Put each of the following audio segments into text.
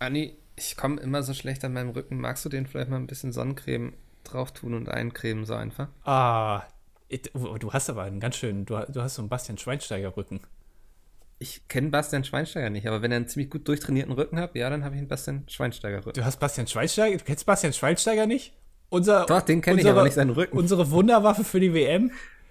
Anni, ich komme immer so schlecht an meinem Rücken. Magst du den vielleicht mal ein bisschen Sonnencreme drauf tun und eincremen so einfach? Ah, du hast aber einen ganz schönen, du, du hast so einen Bastian Schweinsteiger-Rücken. Ich kenne Bastian Schweinsteiger nicht, aber wenn er einen ziemlich gut durchtrainierten Rücken hat, ja, dann habe ich einen Bastian Schweinsteiger-Rücken. Du hast Bastian Schweinsteiger? Du kennst Bastian Schweinsteiger nicht? Unser, Doch, den kenne ich aber nicht seinen Rücken. Unsere Wunderwaffe für die WM?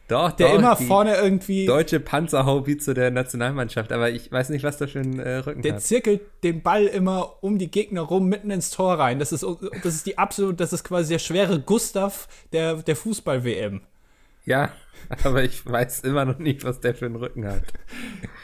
Doch, der doch, immer vorne irgendwie. Deutsche Panzerhaubitze der Nationalmannschaft, aber ich weiß nicht, was da für ein äh, Rücken Der hat. zirkelt den Ball immer um die Gegner rum, mitten ins Tor rein. Das ist, das ist die absolut, das ist quasi der schwere Gustav der, der Fußball-WM. Ja, aber ich weiß immer noch nicht, was der für einen Rücken hat.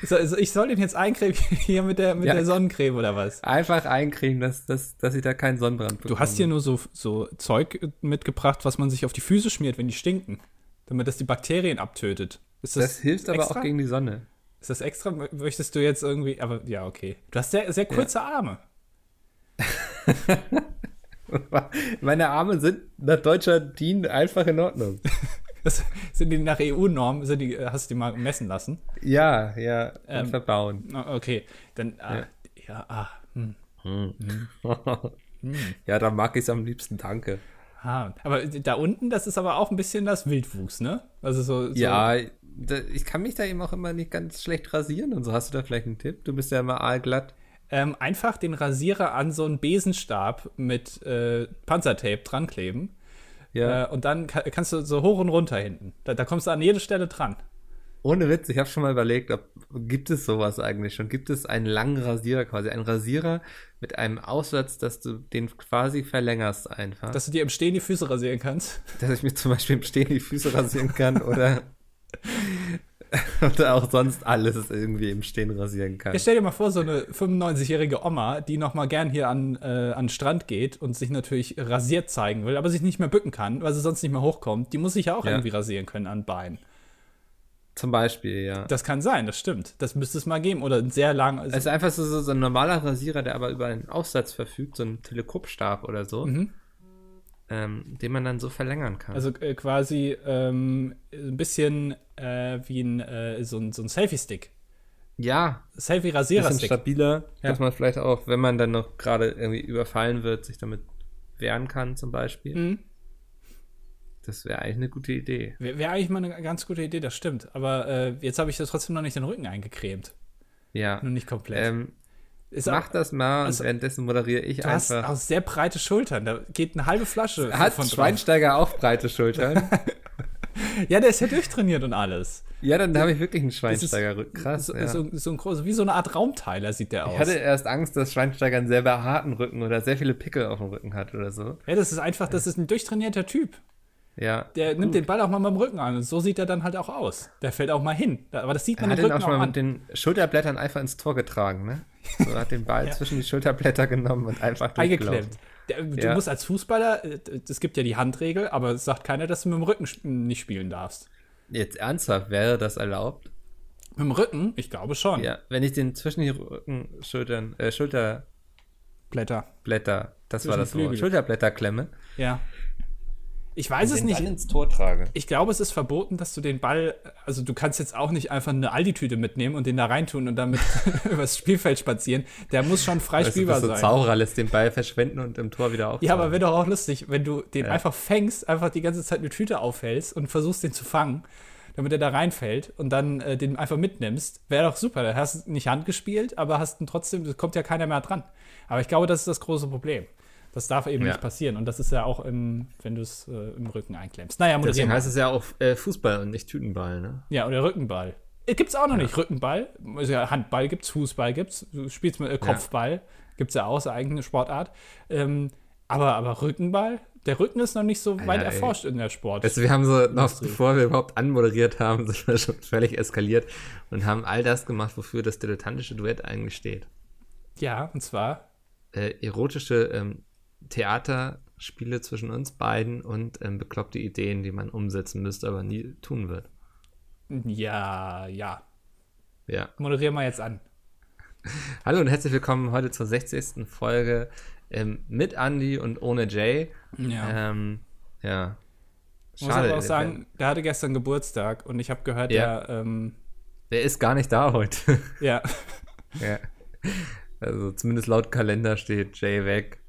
Also ich soll den jetzt eincremen hier mit der, mit ja, der Sonnencreme oder was? Einfach eincremen, dass, dass, dass ich da keinen Sonnenbrand bekomme. Du hast hier nur so, so Zeug mitgebracht, was man sich auf die Füße schmiert, wenn die stinken damit das die Bakterien abtötet. Das, das, hilft aber auch gegen die Sonne. Ist das extra? Möchtest du jetzt irgendwie. Aber ja, okay. Du hast sehr, sehr kurze ja. Arme. Meine Arme sind nach deutscher DIN einfach in Ordnung. Das sind die nach EU-Norm, hast du die mal messen lassen? Ja, ja, ähm, verbauen. Okay, dann, ah, ja, ja ah, hm. Hm. Hm. ja, dann mag ich es am liebsten, danke. Ah, aber da unten, das ist aber auch ein bisschen das Wildwuchs, ne? Also so. so ja, da, ich kann mich da eben auch immer nicht ganz schlecht rasieren und so. Hast du da vielleicht einen Tipp? Du bist ja immer aalglatt. Ähm, einfach den Rasierer an so einen Besenstab mit äh, Panzertape dran kleben. Ja. Äh, und dann kann, kannst du so hoch und runter hinten. Da, da kommst du an jede Stelle dran. Ohne Witz, ich habe schon mal überlegt, ob gibt es sowas eigentlich schon? Gibt es einen langen Rasierer quasi? Einen Rasierer mit einem Aussatz, dass du den quasi verlängerst einfach. Dass du dir im Stehen die Füße rasieren kannst? Dass ich mir zum Beispiel im Stehen die Füße rasieren kann oder, oder auch sonst alles irgendwie im Stehen rasieren kann. Ja, stell dir mal vor, so eine 95-jährige Oma, die noch mal gern hier an, äh, an den Strand geht und sich natürlich rasiert zeigen will, aber sich nicht mehr bücken kann, weil sie sonst nicht mehr hochkommt. Die muss sich ja auch ja. irgendwie rasieren können an Beinen. Zum Beispiel, ja. Das kann sein, das stimmt. Das müsste es mal geben. Oder ein sehr lang. Also es ist einfach so, so, ein normaler Rasierer, der aber über einen Aufsatz verfügt, so ein Teleskopstab oder so, mhm. ähm, den man dann so verlängern kann. Also äh, quasi ähm, ein bisschen äh, wie ein, äh, so ein, so ein Selfie-Stick. Ja. Selfie-Rasierer-Stick. stabiler, ja. dass man vielleicht auch, wenn man dann noch gerade irgendwie überfallen wird, sich damit wehren kann, zum Beispiel. Mhm. Das wäre eigentlich eine gute Idee. Wäre wär eigentlich mal eine ganz gute Idee, das stimmt. Aber äh, jetzt habe ich das trotzdem noch nicht den Rücken eingecremt. Ja. Nur nicht komplett. Ähm, mach auch, das mal also, und währenddessen moderiere ich du einfach. Du hast auch sehr breite Schultern. Da geht eine halbe Flasche. Hat von Schweinsteiger drauf. auch breite Schultern? ja, der ist ja durchtrainiert und alles. Ja, dann habe ich wirklich einen Schweinsteiger-Rücken. Krass. So, ja. so, so, ein groß, wie so eine Art Raumteiler sieht der aus. Ich hatte erst Angst, dass Schweinsteiger einen sehr harten Rücken oder sehr viele Pickel auf dem Rücken hat oder so. Ja, das ist einfach, das ist ein durchtrainierter Typ. Ja. Der gut. nimmt den Ball auch mal beim Rücken an. Und so sieht er dann halt auch aus. Der fällt auch mal hin. Aber das sieht man er hat den Rücken auch schon mal mit den Schulterblättern einfach ins Tor getragen, ne? So hat den Ball ja. zwischen die Schulterblätter genommen und einfach Eingeklemmt. Du ja. musst als Fußballer, äh, es gibt ja die Handregel, aber es sagt keiner, dass du mit dem Rücken nicht spielen darfst. Jetzt ernsthaft, wäre das erlaubt? Mit dem Rücken? Ich glaube schon. Ja, wenn ich den zwischen die Rücken, Schultern, äh, Schulter. Blätter. Blätter, das zwischen war das Wort. Schulterblätter klemme. Ja. Ich weiß es nicht. Ball ins Tor trage. Ich glaube, es ist verboten, dass du den Ball, also du kannst jetzt auch nicht einfach eine Aldi-Tüte mitnehmen und den da reintun und damit übers Spielfeld spazieren. Der muss schon frei weißt spielbar du, bist so Zauberer lässt den Ball verschwenden und im Tor wieder auffangen. Ja, aber wäre doch auch lustig, wenn du den ja. einfach fängst, einfach die ganze Zeit eine Tüte aufhältst und versuchst, den zu fangen, damit er da reinfällt und dann äh, den einfach mitnimmst. Wäre doch super. Da hast du nicht Hand gespielt, aber hast ihn trotzdem, kommt ja keiner mehr dran. Aber ich glaube, das ist das große Problem. Das darf eben ja. nicht passieren. Und das ist ja auch, im, wenn du es äh, im Rücken einklemmst. Naja, Deswegen heißt es ja auch äh, Fußball und nicht Tütenball, ne? Ja, oder Rückenball. Äh, gibt es auch noch ja. nicht. Rückenball. Also Handball gibt's, Fußball gibt's. Du spielst mit äh, Kopfball. Ja. Gibt's ja auch, so eigene Sportart. Ähm, aber, aber Rückenball? Der Rücken ist noch nicht so weit ja, erforscht in der Sport. Also wir haben so noch, bevor wir überhaupt anmoderiert haben, sind wir schon völlig eskaliert und haben all das gemacht, wofür das dilettantische Duett eigentlich steht. Ja, und zwar äh, erotische ähm, Theaterspiele zwischen uns beiden und ähm, bekloppte Ideen, die man umsetzen müsste, aber nie tun wird. Ja, ja. Ja. Moderier mal jetzt an. Hallo und herzlich willkommen heute zur 60. Folge ähm, mit Andy und ohne Jay. Ja. Ähm, ja. Schade. Muss aber auch sagen, der hatte gestern Geburtstag und ich habe gehört, ja. der. Ähm, der ist gar nicht da heute. Ja. ja. Also zumindest laut Kalender steht Jay weg.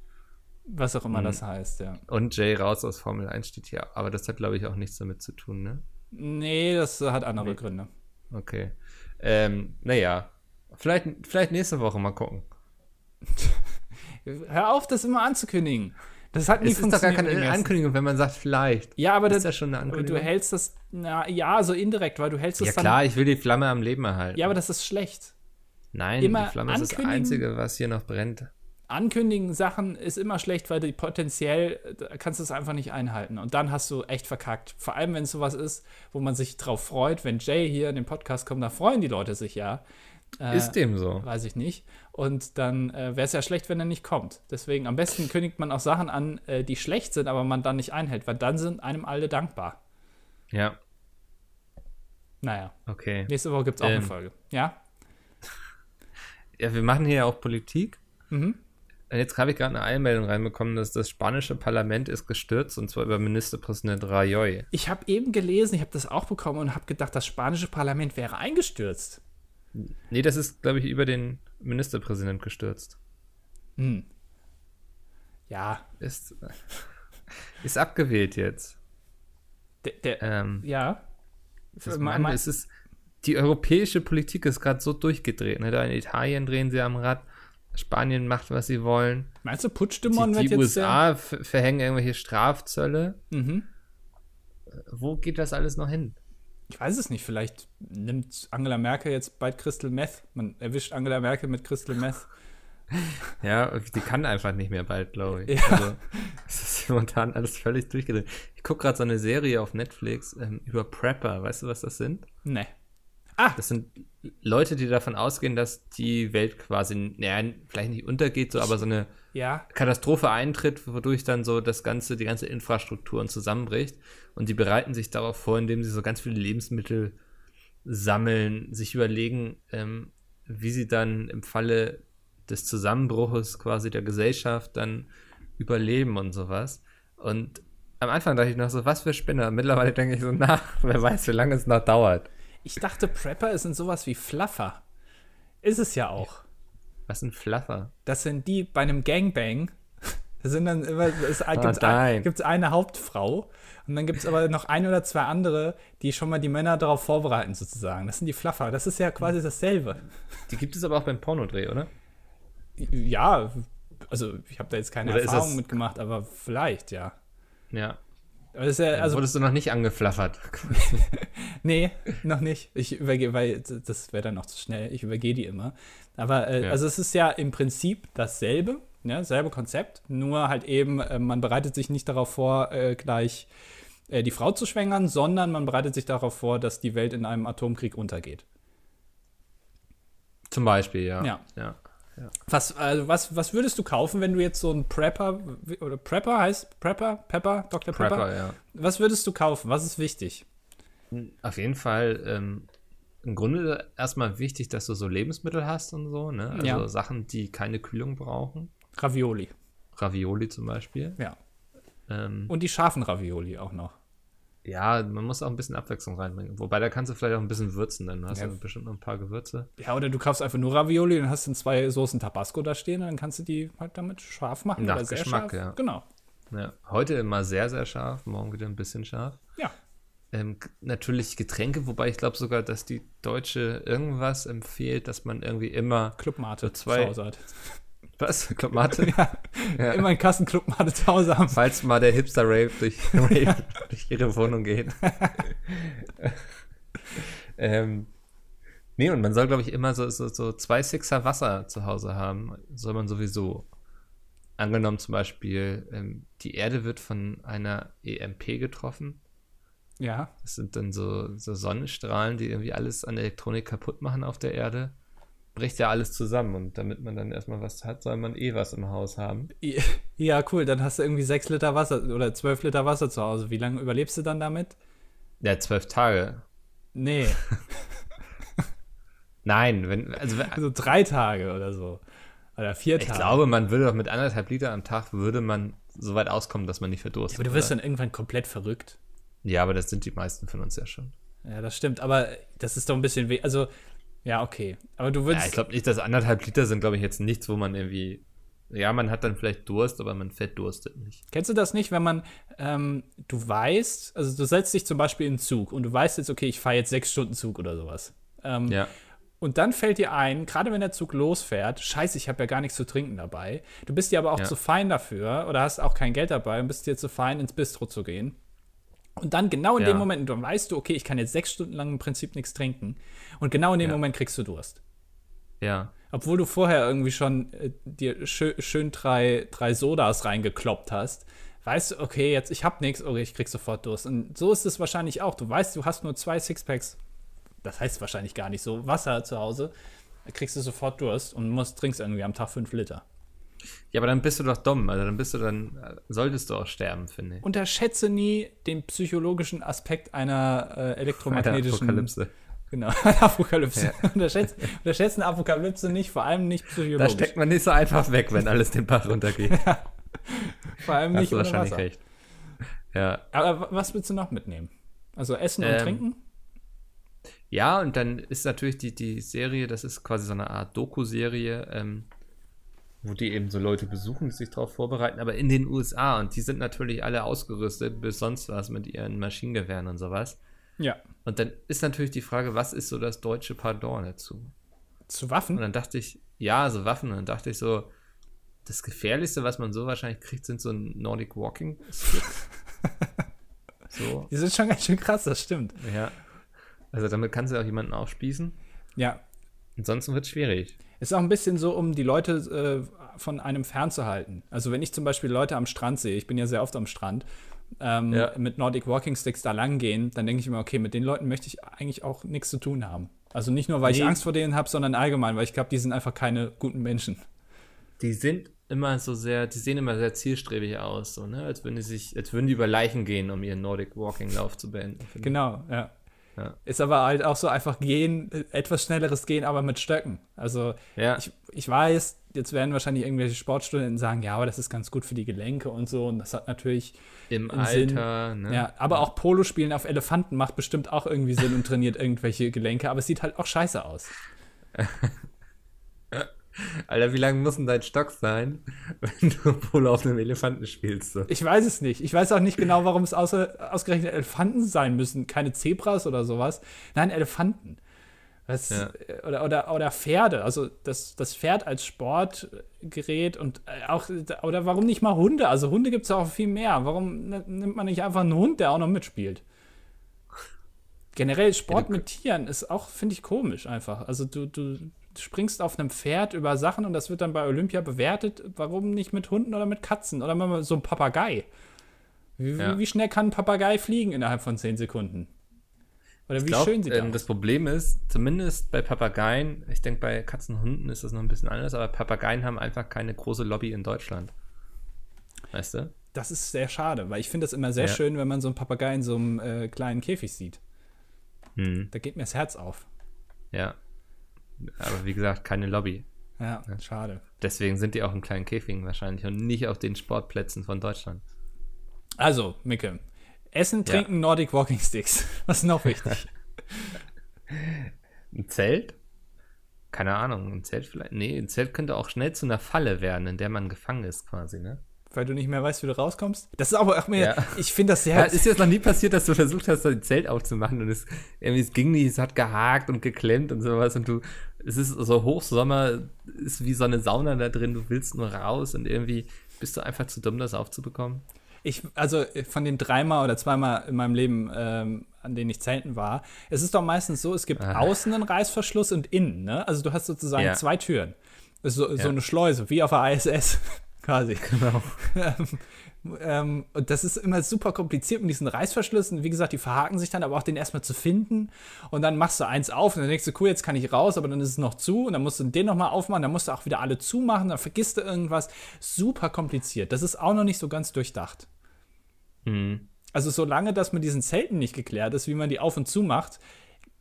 Was auch immer Mhm. das heißt, ja. Und Jay raus aus Formel 1 steht hier. Aber das hat, glaube ich, auch nichts damit zu tun, ne? Nee, das hat andere Nee. Gründe. Okay. Ähm, naja. Vielleicht, vielleicht nächste Woche mal gucken. Hör auf, das immer anzukündigen. Das hat nie Es ist doch gar keine. Ankündigung, wenn man sagt vielleicht. Ja, aber ist das, das schon eine Ankündigung? du hältst das, na, ja, so indirekt, weil du hältst es ja klar, ich will die Flamme am Leben erhalten. Ja, aber das ist schlecht. Nein, immer die Flamme ist das. Einzige, was hier noch brennt. Ankündigen Sachen ist immer schlecht, weil die potenziell da kannst du es einfach nicht einhalten. Und dann hast du echt verkackt. Vor allem, wenn es sowas ist, wo man sich drauf freut. Wenn Jay hier in den Podcast kommt, da freuen die Leute sich ja. Äh, ist dem so. Weiß ich nicht. Und dann äh, wäre es ja schlecht, wenn er nicht kommt. Deswegen am besten kündigt man auch Sachen an, äh, die schlecht sind, aber man dann nicht einhält, weil dann sind einem alle dankbar. Ja, Naja, okay. nächste Woche gibt es auch eine Ähm. Folge. Ja? Ja, wir machen hier ja auch Politik. Mhm. Jetzt habe ich gerade eine Einmeldung reinbekommen, dass das spanische Parlament ist gestürzt und zwar über Ministerpräsident Rajoy. Ich habe eben gelesen, ich habe das auch bekommen und habe gedacht, das spanische Parlament wäre eingestürzt. Nee, das ist, glaube ich, über den Ministerpräsident gestürzt. Hm. Ja, Ist, ist abgewählt jetzt. der, der Ähm, ja. das, Ma- Mann, ma- es ist, die europäische Politik ist gerade so durchgedreht. Ne? Da in Italien drehen sie am Rad, Spanien macht, was sie wollen. Meinst du, Die, Puigdemont wird die jetzt USA ver- verhängen irgendwelche Strafzölle. mhm. Wo geht das alles noch hin? Ich weiß es nicht, vielleicht nimmt Angela Merkel jetzt bald Crystal Meth. Man erwischt Angela Merkel mit Crystal Meth. Ja, die kann einfach nicht mehr bald, glaube ich. Ja. Also, es ist momentan alles völlig durchgedreht. Ich gucke gerade so eine Serie auf Netflix ähm, über Prepper. Weißt du, was das sind? Nee. Das sind Leute, die davon ausgehen, dass die Welt quasi, naja, vielleicht nicht untergeht, so, aber so eine Ja. Katastrophe eintritt, wodurch dann so das ganze, die ganze Infrastruktur zusammenbricht. Und die bereiten sich darauf vor, indem sie so ganz viele Lebensmittel sammeln, sich überlegen, ähm, wie sie dann im Falle des Zusammenbruches quasi der Gesellschaft dann überleben und sowas. Und am Anfang dachte ich noch so, was für Spinner. Mittlerweile denke ich so, na, wer weiß, wie lange es noch dauert. Ich dachte, Prepper sind sowas wie Fluffer. Ist es ja auch. Was ein Fluffer. Das sind die bei einem Gangbang. Da sind dann immer, es gibt es nein. gibt's eine Hauptfrau und dann gibt es aber noch ein oder zwei andere, die schon mal die Männer darauf vorbereiten, sozusagen. Das sind die Fluffer. Das ist ja quasi dasselbe. Die gibt es aber auch beim Pornodreh, oder? Ja, also ich habe da jetzt keine Oder Erfahrung das- mitgemacht, aber vielleicht, ja. Ja. Das ja, also, Wurdest du noch nicht angeflaffert? nee, noch nicht. Ich übergehe, weil das wäre dann noch zu schnell. Ich übergehe die immer. Aber, äh, Ja. also es ist ja im Prinzip dasselbe, ja, selbe Konzept, nur halt eben, äh, man bereitet sich nicht darauf vor, äh, gleich äh, die Frau zu schwängern, sondern man bereitet sich darauf vor, dass die Welt in einem Atomkrieg untergeht. Zum Beispiel, ja. Ja. ja. Was, also was, was würdest du kaufen, wenn du jetzt so ein Prepper, oder Prepper heißt Prepper, Pepper, Dr. Prepper? Prepper, ja. Was würdest du kaufen? Was ist wichtig? Auf jeden Fall ähm, im Grunde erstmal wichtig, dass du so Lebensmittel hast und so, ne? Also Ja. Sachen, die keine Kühlung brauchen. Ravioli. Ravioli zum Beispiel. Ja. Ähm, Und die scharfen Ravioli auch noch. Ja, man muss auch ein bisschen Abwechslung reinbringen. Wobei, da kannst du vielleicht auch ein bisschen würzen, dann hast Ja. du bestimmt noch ein paar Gewürze. Ja, oder du kaufst einfach nur Ravioli und hast dann zwei Soßen Tabasco da stehen, dann kannst du die halt damit scharf machen. Nach oder sehr Geschmack, scharf. ja. Genau. Ja. Heute immer sehr, sehr scharf, morgen wieder ein bisschen scharf. Ja. Ähm, natürlich Getränke, wobei ich glaube sogar, dass die Deutsche irgendwas empfiehlt, dass man irgendwie immer. Clubmate zwei- zu Hause hat. Was? Klammate? Ja. Immer einen Kasten Clubmate zu Hause haben. Falls mal der Hipster-Rave durch, Rave durch ihre Wohnung geht. ähm, nee, und man soll, glaube ich, immer so, so, so zwei Sixer Wasser zu Hause haben. Soll man sowieso. Angenommen zum Beispiel, ähm, die Erde wird von einer EMP getroffen. Ja. Das sind dann so, so Sonnenstrahlen, die irgendwie alles an Elektronik kaputt machen auf der Erde. Bricht ja alles zusammen. Und damit man dann erstmal was hat, soll man eh was im Haus haben. Ja, cool. Dann hast du irgendwie sechs Liter Wasser oder zwölf Liter Wasser zu Hause. Wie lange überlebst du dann damit? Ja, zwölf Tage. Nee, Nein, wenn, also wenn- also drei Tage oder so. Oder vier ich Tage. glaube, man würde doch mit anderthalb Liter am Tag würde man so weit auskommen, dass man nicht verdurstet. aber du wirst oder? dann irgendwann komplett verrückt. ja, aber das sind die meisten von uns ja schon. Ja, das stimmt. Aber das ist doch ein bisschen weh. Also, Ja, okay. Aber du würdest. Ja, ich glaube nicht, dass anderthalb Liter sind, glaube ich, jetzt nichts, wo man irgendwie. Ja, man hat dann vielleicht Durst, aber man fettdurstet nicht. Kennst du das nicht, wenn man, ähm, du weißt, also du setzt dich zum Beispiel in den Zug und du weißt jetzt, okay, ich fahre jetzt sechs Stunden Zug oder sowas. Ähm, Ja. Und dann fällt dir ein, gerade wenn der Zug losfährt, scheiße, ich habe ja gar nichts zu trinken dabei. Du bist dir aber auch Ja. zu fein dafür oder hast auch kein Geld dabei und bist dir zu fein, ins Bistro zu gehen. Und dann genau in Ja. dem Moment, dann weißt du, okay, ich kann jetzt sechs Stunden lang im Prinzip nichts trinken. Und genau in dem Ja. Moment kriegst du Durst. Ja. Obwohl du vorher irgendwie schon äh, dir schön, schön drei, drei Sodas reingekloppt hast, weißt du, okay, jetzt ich hab nichts, okay, ich krieg sofort Durst. Und so ist es wahrscheinlich auch. Du weißt, du hast nur zwei Sixpacks, das heißt wahrscheinlich gar nicht so, Wasser zu Hause, kriegst du sofort Durst und musst, trinkst irgendwie am Tag fünf Liter. Ja, aber dann bist du doch dumm. Also dann bist du dann, äh, solltest du auch sterben, finde ich. Unterschätze nie den psychologischen Aspekt einer äh, elektromagnetischen Apokalypse. Genau, Apokalypse. Unterschätze, unterschätze eine Apokalypse nicht, vor allem nicht Da psychologisch. steckt man nicht so einfach weg, wenn alles den Bach runtergeht. vor allem Hast nicht du ohne wahrscheinlich Wasser. recht. Ja. Aber wa- was willst du noch mitnehmen? Also Essen und Ähm, Trinken? Ja, und dann ist natürlich die, die Serie, das ist quasi so eine Art Doku-Serie, ähm, wo die eben so Leute besuchen, die sich darauf vorbereiten, aber in den USA und die sind natürlich alle ausgerüstet bis sonst was mit ihren Maschinengewehren und sowas. Ja. Und dann ist natürlich die Frage, was ist so das deutsche Pardon dazu? Zu Und Waffen? dann dachte ich, ja, so Waffen. Und dann dachte ich so, das Gefährlichste, was man so wahrscheinlich kriegt, sind so Nordic Walking Sticks. so, Die sind schon ganz schön krass, das stimmt. ja. Also damit kannst du auch jemanden aufspießen. Ja. Ansonsten wird es schwierig. Ist auch ein bisschen so, um die Leute äh, von einem fernzuhalten. Also wenn ich zum Beispiel Leute am Strand sehe, ich bin ja sehr oft am Strand, ähm, Ja. mit Nordic Walking Sticks da lang gehen, dann denke ich mir, okay, mit den Leuten möchte ich eigentlich auch nichts zu tun haben. Also nicht nur, weil ich Nee. Angst vor denen habe, sondern allgemein, weil ich glaube, die sind einfach keine guten Menschen. Die sind immer so sehr, die sehen immer sehr zielstrebig aus, so, ne? Als würden die sich, als würden die über Leichen gehen, um ihren Nordic Walking Lauf zu beenden. ich. Genau, ja. Ja. Ist aber halt auch so einfach gehen, etwas schnelleres Gehen, aber mit Stöcken. Also Ja. ich, ich weiß, jetzt werden wahrscheinlich irgendwelche Sportstudenten sagen, ja, aber das ist ganz gut für die Gelenke und so. Und das hat natürlich, Im, im Sinn. Alter, ne? ja, aber auch Polospielen auf Elefanten macht bestimmt auch irgendwie Sinn und trainiert irgendwelche Gelenke, aber es sieht halt auch scheiße aus. Alter, wie lang muss denn dein Stock sein, wenn du Polo auf einem Elefanten spielst? So? Ich weiß es nicht. Ich weiß auch nicht genau, warum es außer, ausgerechnet Elefanten sein müssen. Keine Zebras oder sowas. Nein, Elefanten. Das, Ja. oder, oder, oder Pferde. Also das, das Pferd als Sportgerät und äh, auch, oder warum nicht mal Hunde? Also Hunde gibt es auch viel mehr. Warum nimmt man nicht einfach einen Hund, der auch noch mitspielt? Generell Sport Ja, mit Tieren ist auch, finde ich, komisch einfach. Also du, du springst auf einem Pferd über Sachen und das wird dann bei Olympia bewertet. Warum nicht mit Hunden oder mit Katzen oder mal so ein Papagei? Wie, Ja. wie, wie schnell kann ein Papagei fliegen innerhalb von 10 Sekunden? Oder wie Ich glaub, schön er ähm? Das Problem ist, zumindest bei Papageien, ich denke bei Katzen und Hunden ist das noch ein bisschen anders, aber Papageien haben einfach keine große Lobby in Deutschland. Weißt du? Das ist sehr schade, weil ich finde es immer sehr Ja. schön, wenn man so einen Papagei in so einem äh, kleinen Käfig sieht. Hm, Da geht mir das Herz auf. ja. Aber wie gesagt, keine Lobby. Ja, schade. Deswegen sind die auch in kleinen Käfigen wahrscheinlich und nicht auf den Sportplätzen von Deutschland. Also, Micke. Essen, Ja. trinken, Nordic Walking Sticks. Was ist noch wichtig? Ein Zelt? Keine Ahnung, ein Zelt vielleicht? Nee, ein Zelt könnte auch schnell zu einer Falle werden, in der man gefangen ist quasi, ne? weil du nicht mehr weißt, wie du rauskommst. Das ist aber auch mir, Ja. ich finde das Ja, sehr. ist jetzt noch nie passiert, dass du versucht hast, dein Zelt aufzumachen und es irgendwie es ging nicht, es hat gehakt und geklemmt und sowas und du, es ist so Hochsommer, ist wie so eine Sauna da drin, du willst nur raus und irgendwie bist du einfach zu dumm, das aufzubekommen. Ich, also äh, von den dreimal oder zweimal in meinem Leben, ähm, an denen ich zelten war, es ist doch meistens so, es gibt Ah. außen einen Reißverschluss und innen, ne? Also du hast sozusagen Ja. zwei Türen. Das ist so, so Ja. eine Schleuse, wie auf der ISS quasi. Genau. Ähm, und das ist immer super kompliziert mit diesen Reißverschlüssen. Wie gesagt, die verhaken sich dann, aber auch den erstmal zu finden. Und dann machst du eins auf und dann denkst du, cool, jetzt kann ich raus, aber dann ist es noch zu. Und dann musst du den nochmal aufmachen, dann musst du auch wieder alle zumachen, dann vergisst du irgendwas. Super kompliziert. Das ist auch noch nicht so ganz durchdacht. Mhm. Also, solange das mit diesen Zelten nicht geklärt ist, wie man die auf und zu macht,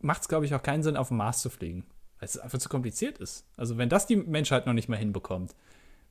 macht es, glaube ich, auch keinen Sinn, auf den Mars zu fliegen. Weil es einfach zu kompliziert ist. Also, wenn das die Menschheit noch nicht mal hinbekommt,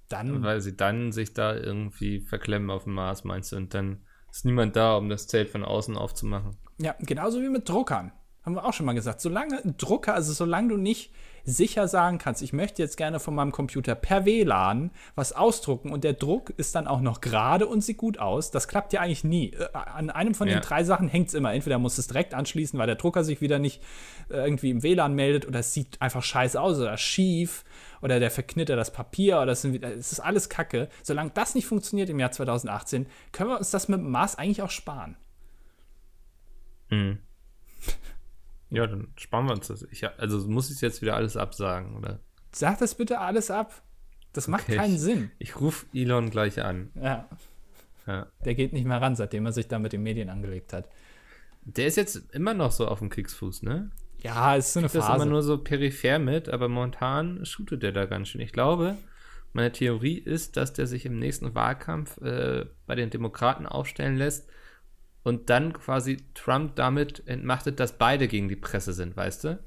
dann. Weil sie dann sich da irgendwie verklemmen auf dem Mars, meinst du, und dann ist niemand da, um das Zelt von außen aufzumachen. Ja, genauso wie mit Druckern. Haben wir auch schon mal gesagt. Solange Drucker, also solange du nicht sicher sagen kannst, ich möchte jetzt gerne von meinem Computer per WLAN was ausdrucken und der Druck ist dann auch noch gerade und sieht gut aus, das klappt ja eigentlich nie. Äh, an einem von ja. den drei Sachen hängt es immer. Entweder muss es direkt anschließen, weil der Drucker sich wieder nicht äh, irgendwie im WLAN meldet oder es sieht einfach scheiße aus oder schief oder der verknittert das Papier oder es ist alles Kacke. Solange das nicht funktioniert im Jahr 2018, können wir uns das mit dem Mars eigentlich auch sparen. Mhm. Ja, dann sparen wir uns das. Ich, also muss ich jetzt wieder alles absagen, oder? Sag das bitte alles ab. Das macht okay, keinen Sinn. Ich rufe Elon gleich an. Ja. ja. Der geht nicht mehr ran, seitdem er sich da mit den Medien angelegt hat. Der ist jetzt immer noch so auf dem Kriegsfuß, ne? Ja, ist so eine Phase. Das immer nur so peripher mit, aber momentan shootet der da ganz schön. Ich glaube, meine Theorie ist, dass der sich im nächsten Wahlkampf äh, bei den Demokraten aufstellen lässt und dann quasi Trump damit entmachtet, dass beide gegen die Presse sind, weißt du?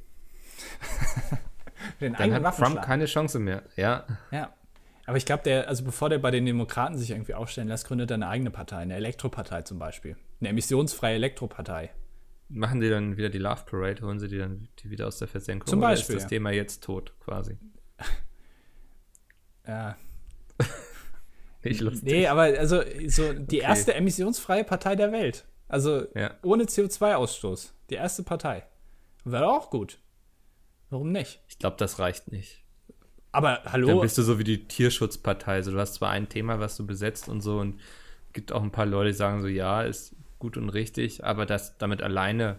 dann hat Trump keine Chance mehr, ja. Ja. Aber ich glaube, der, also bevor der bei den Demokraten sich irgendwie aufstellen lässt, gründet er eine eigene Partei, eine Elektropartei zum Beispiel. Eine emissionsfreie Elektropartei. Machen die dann wieder die Love Parade, holen sie die dann die wieder aus der Versenkung? Zum Beispiel. Oder ist das ja. Thema jetzt tot, quasi? ja. Nicht lustig. Nee, aber also so die okay. erste emissionsfreie Partei der Welt. Also ja. ohne CO2-Ausstoß. Die erste Partei. Wäre auch gut. Warum nicht? Ich glaube, das reicht nicht. Aber hallo. Dann bist du so wie die Tierschutzpartei. Also, du hast zwar ein Thema, was du besetzt und so, und gibt auch ein paar Leute, die sagen so, ja, ist gut und richtig, aber das damit alleine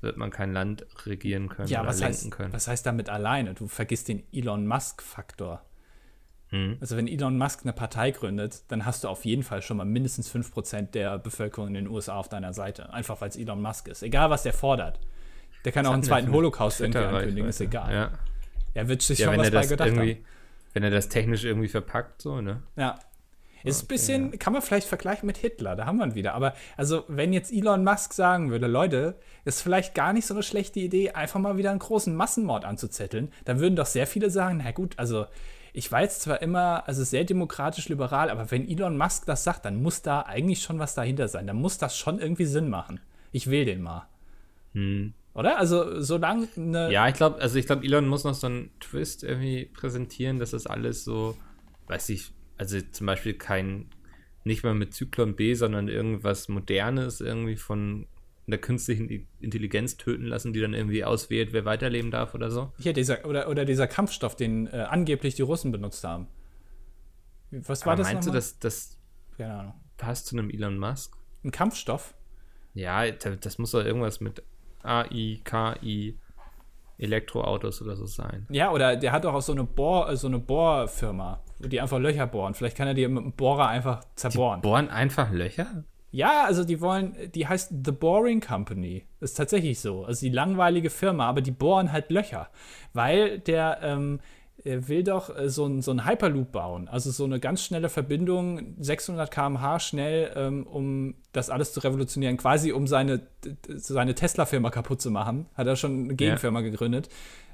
wird man kein Land regieren können ja, oder was lenken heißt, können. Was heißt damit alleine? Du vergisst den Elon Musk-Faktor. Hm. Also wenn Elon Musk eine Partei gründet, dann hast du auf jeden Fall schon mal mindestens 5% der Bevölkerung in den USA auf deiner Seite. Einfach weil es Elon Musk ist. Egal, was der fordert. Der kann das auch einen zweiten Holocaust irgendwie ankündigen, ist egal. Ja. Er wird sich ja, schon was bei gedacht haben. Wenn er das technisch irgendwie verpackt, so, ne? Ja. Ist ein bisschen, ja. kann man vielleicht vergleichen mit Hitler, da haben wir ihn wieder. Aber also, wenn jetzt Elon Musk sagen würde, Leute, ist vielleicht gar nicht so eine schlechte Idee, einfach mal wieder einen großen Massenmord anzuzetteln, dann würden doch sehr viele sagen, na gut, also ich jetzt zwar immer, also sehr demokratisch-liberal, aber wenn Elon Musk das sagt, dann muss da eigentlich schon was dahinter sein. Dann muss das schon irgendwie Sinn machen. Ich will den mal. Hm. Oder? Also, solange eine. Ja, ich glaube, also ich glaube, Elon muss noch so einen Twist irgendwie präsentieren, dass das alles so, weiß ich, also zum Beispiel kein, nicht mal mit Zyklon B, sondern irgendwas Modernes irgendwie von der künstlichen Intelligenz töten lassen, die dann irgendwie auswählt, wer weiterleben darf oder so. Ja, dieser, oder, oder dieser Kampfstoff, den äh, angeblich die Russen benutzt haben. Was war Aber das? Meinst du, dass das Keine Ahnung. passt zu einem Elon Musk? Ein Kampfstoff? Ja, das muss doch irgendwas mit AI, KI, Elektroautos oder so sein. Ja, oder der hat doch auch so eine Bohr, so eine Bohrfirma, die einfach Löcher bohren. Vielleicht kann er die mit einem Bohrer einfach zerbohren. Die bohren einfach Löcher? Ja, also die wollen, die heißt The Boring Company. Ist tatsächlich so. Also die langweilige Firma, aber die bohren halt Löcher. Weil der ähm, will doch äh, so ein, so ein Hyperloop bauen. Also so eine ganz schnelle Verbindung, 600 km/h schnell, ähm, um das alles zu revolutionieren. Quasi um seine, seine Tesla-Firma kaputt zu machen. Hat er schon eine Gegenfirma ja. gegründet.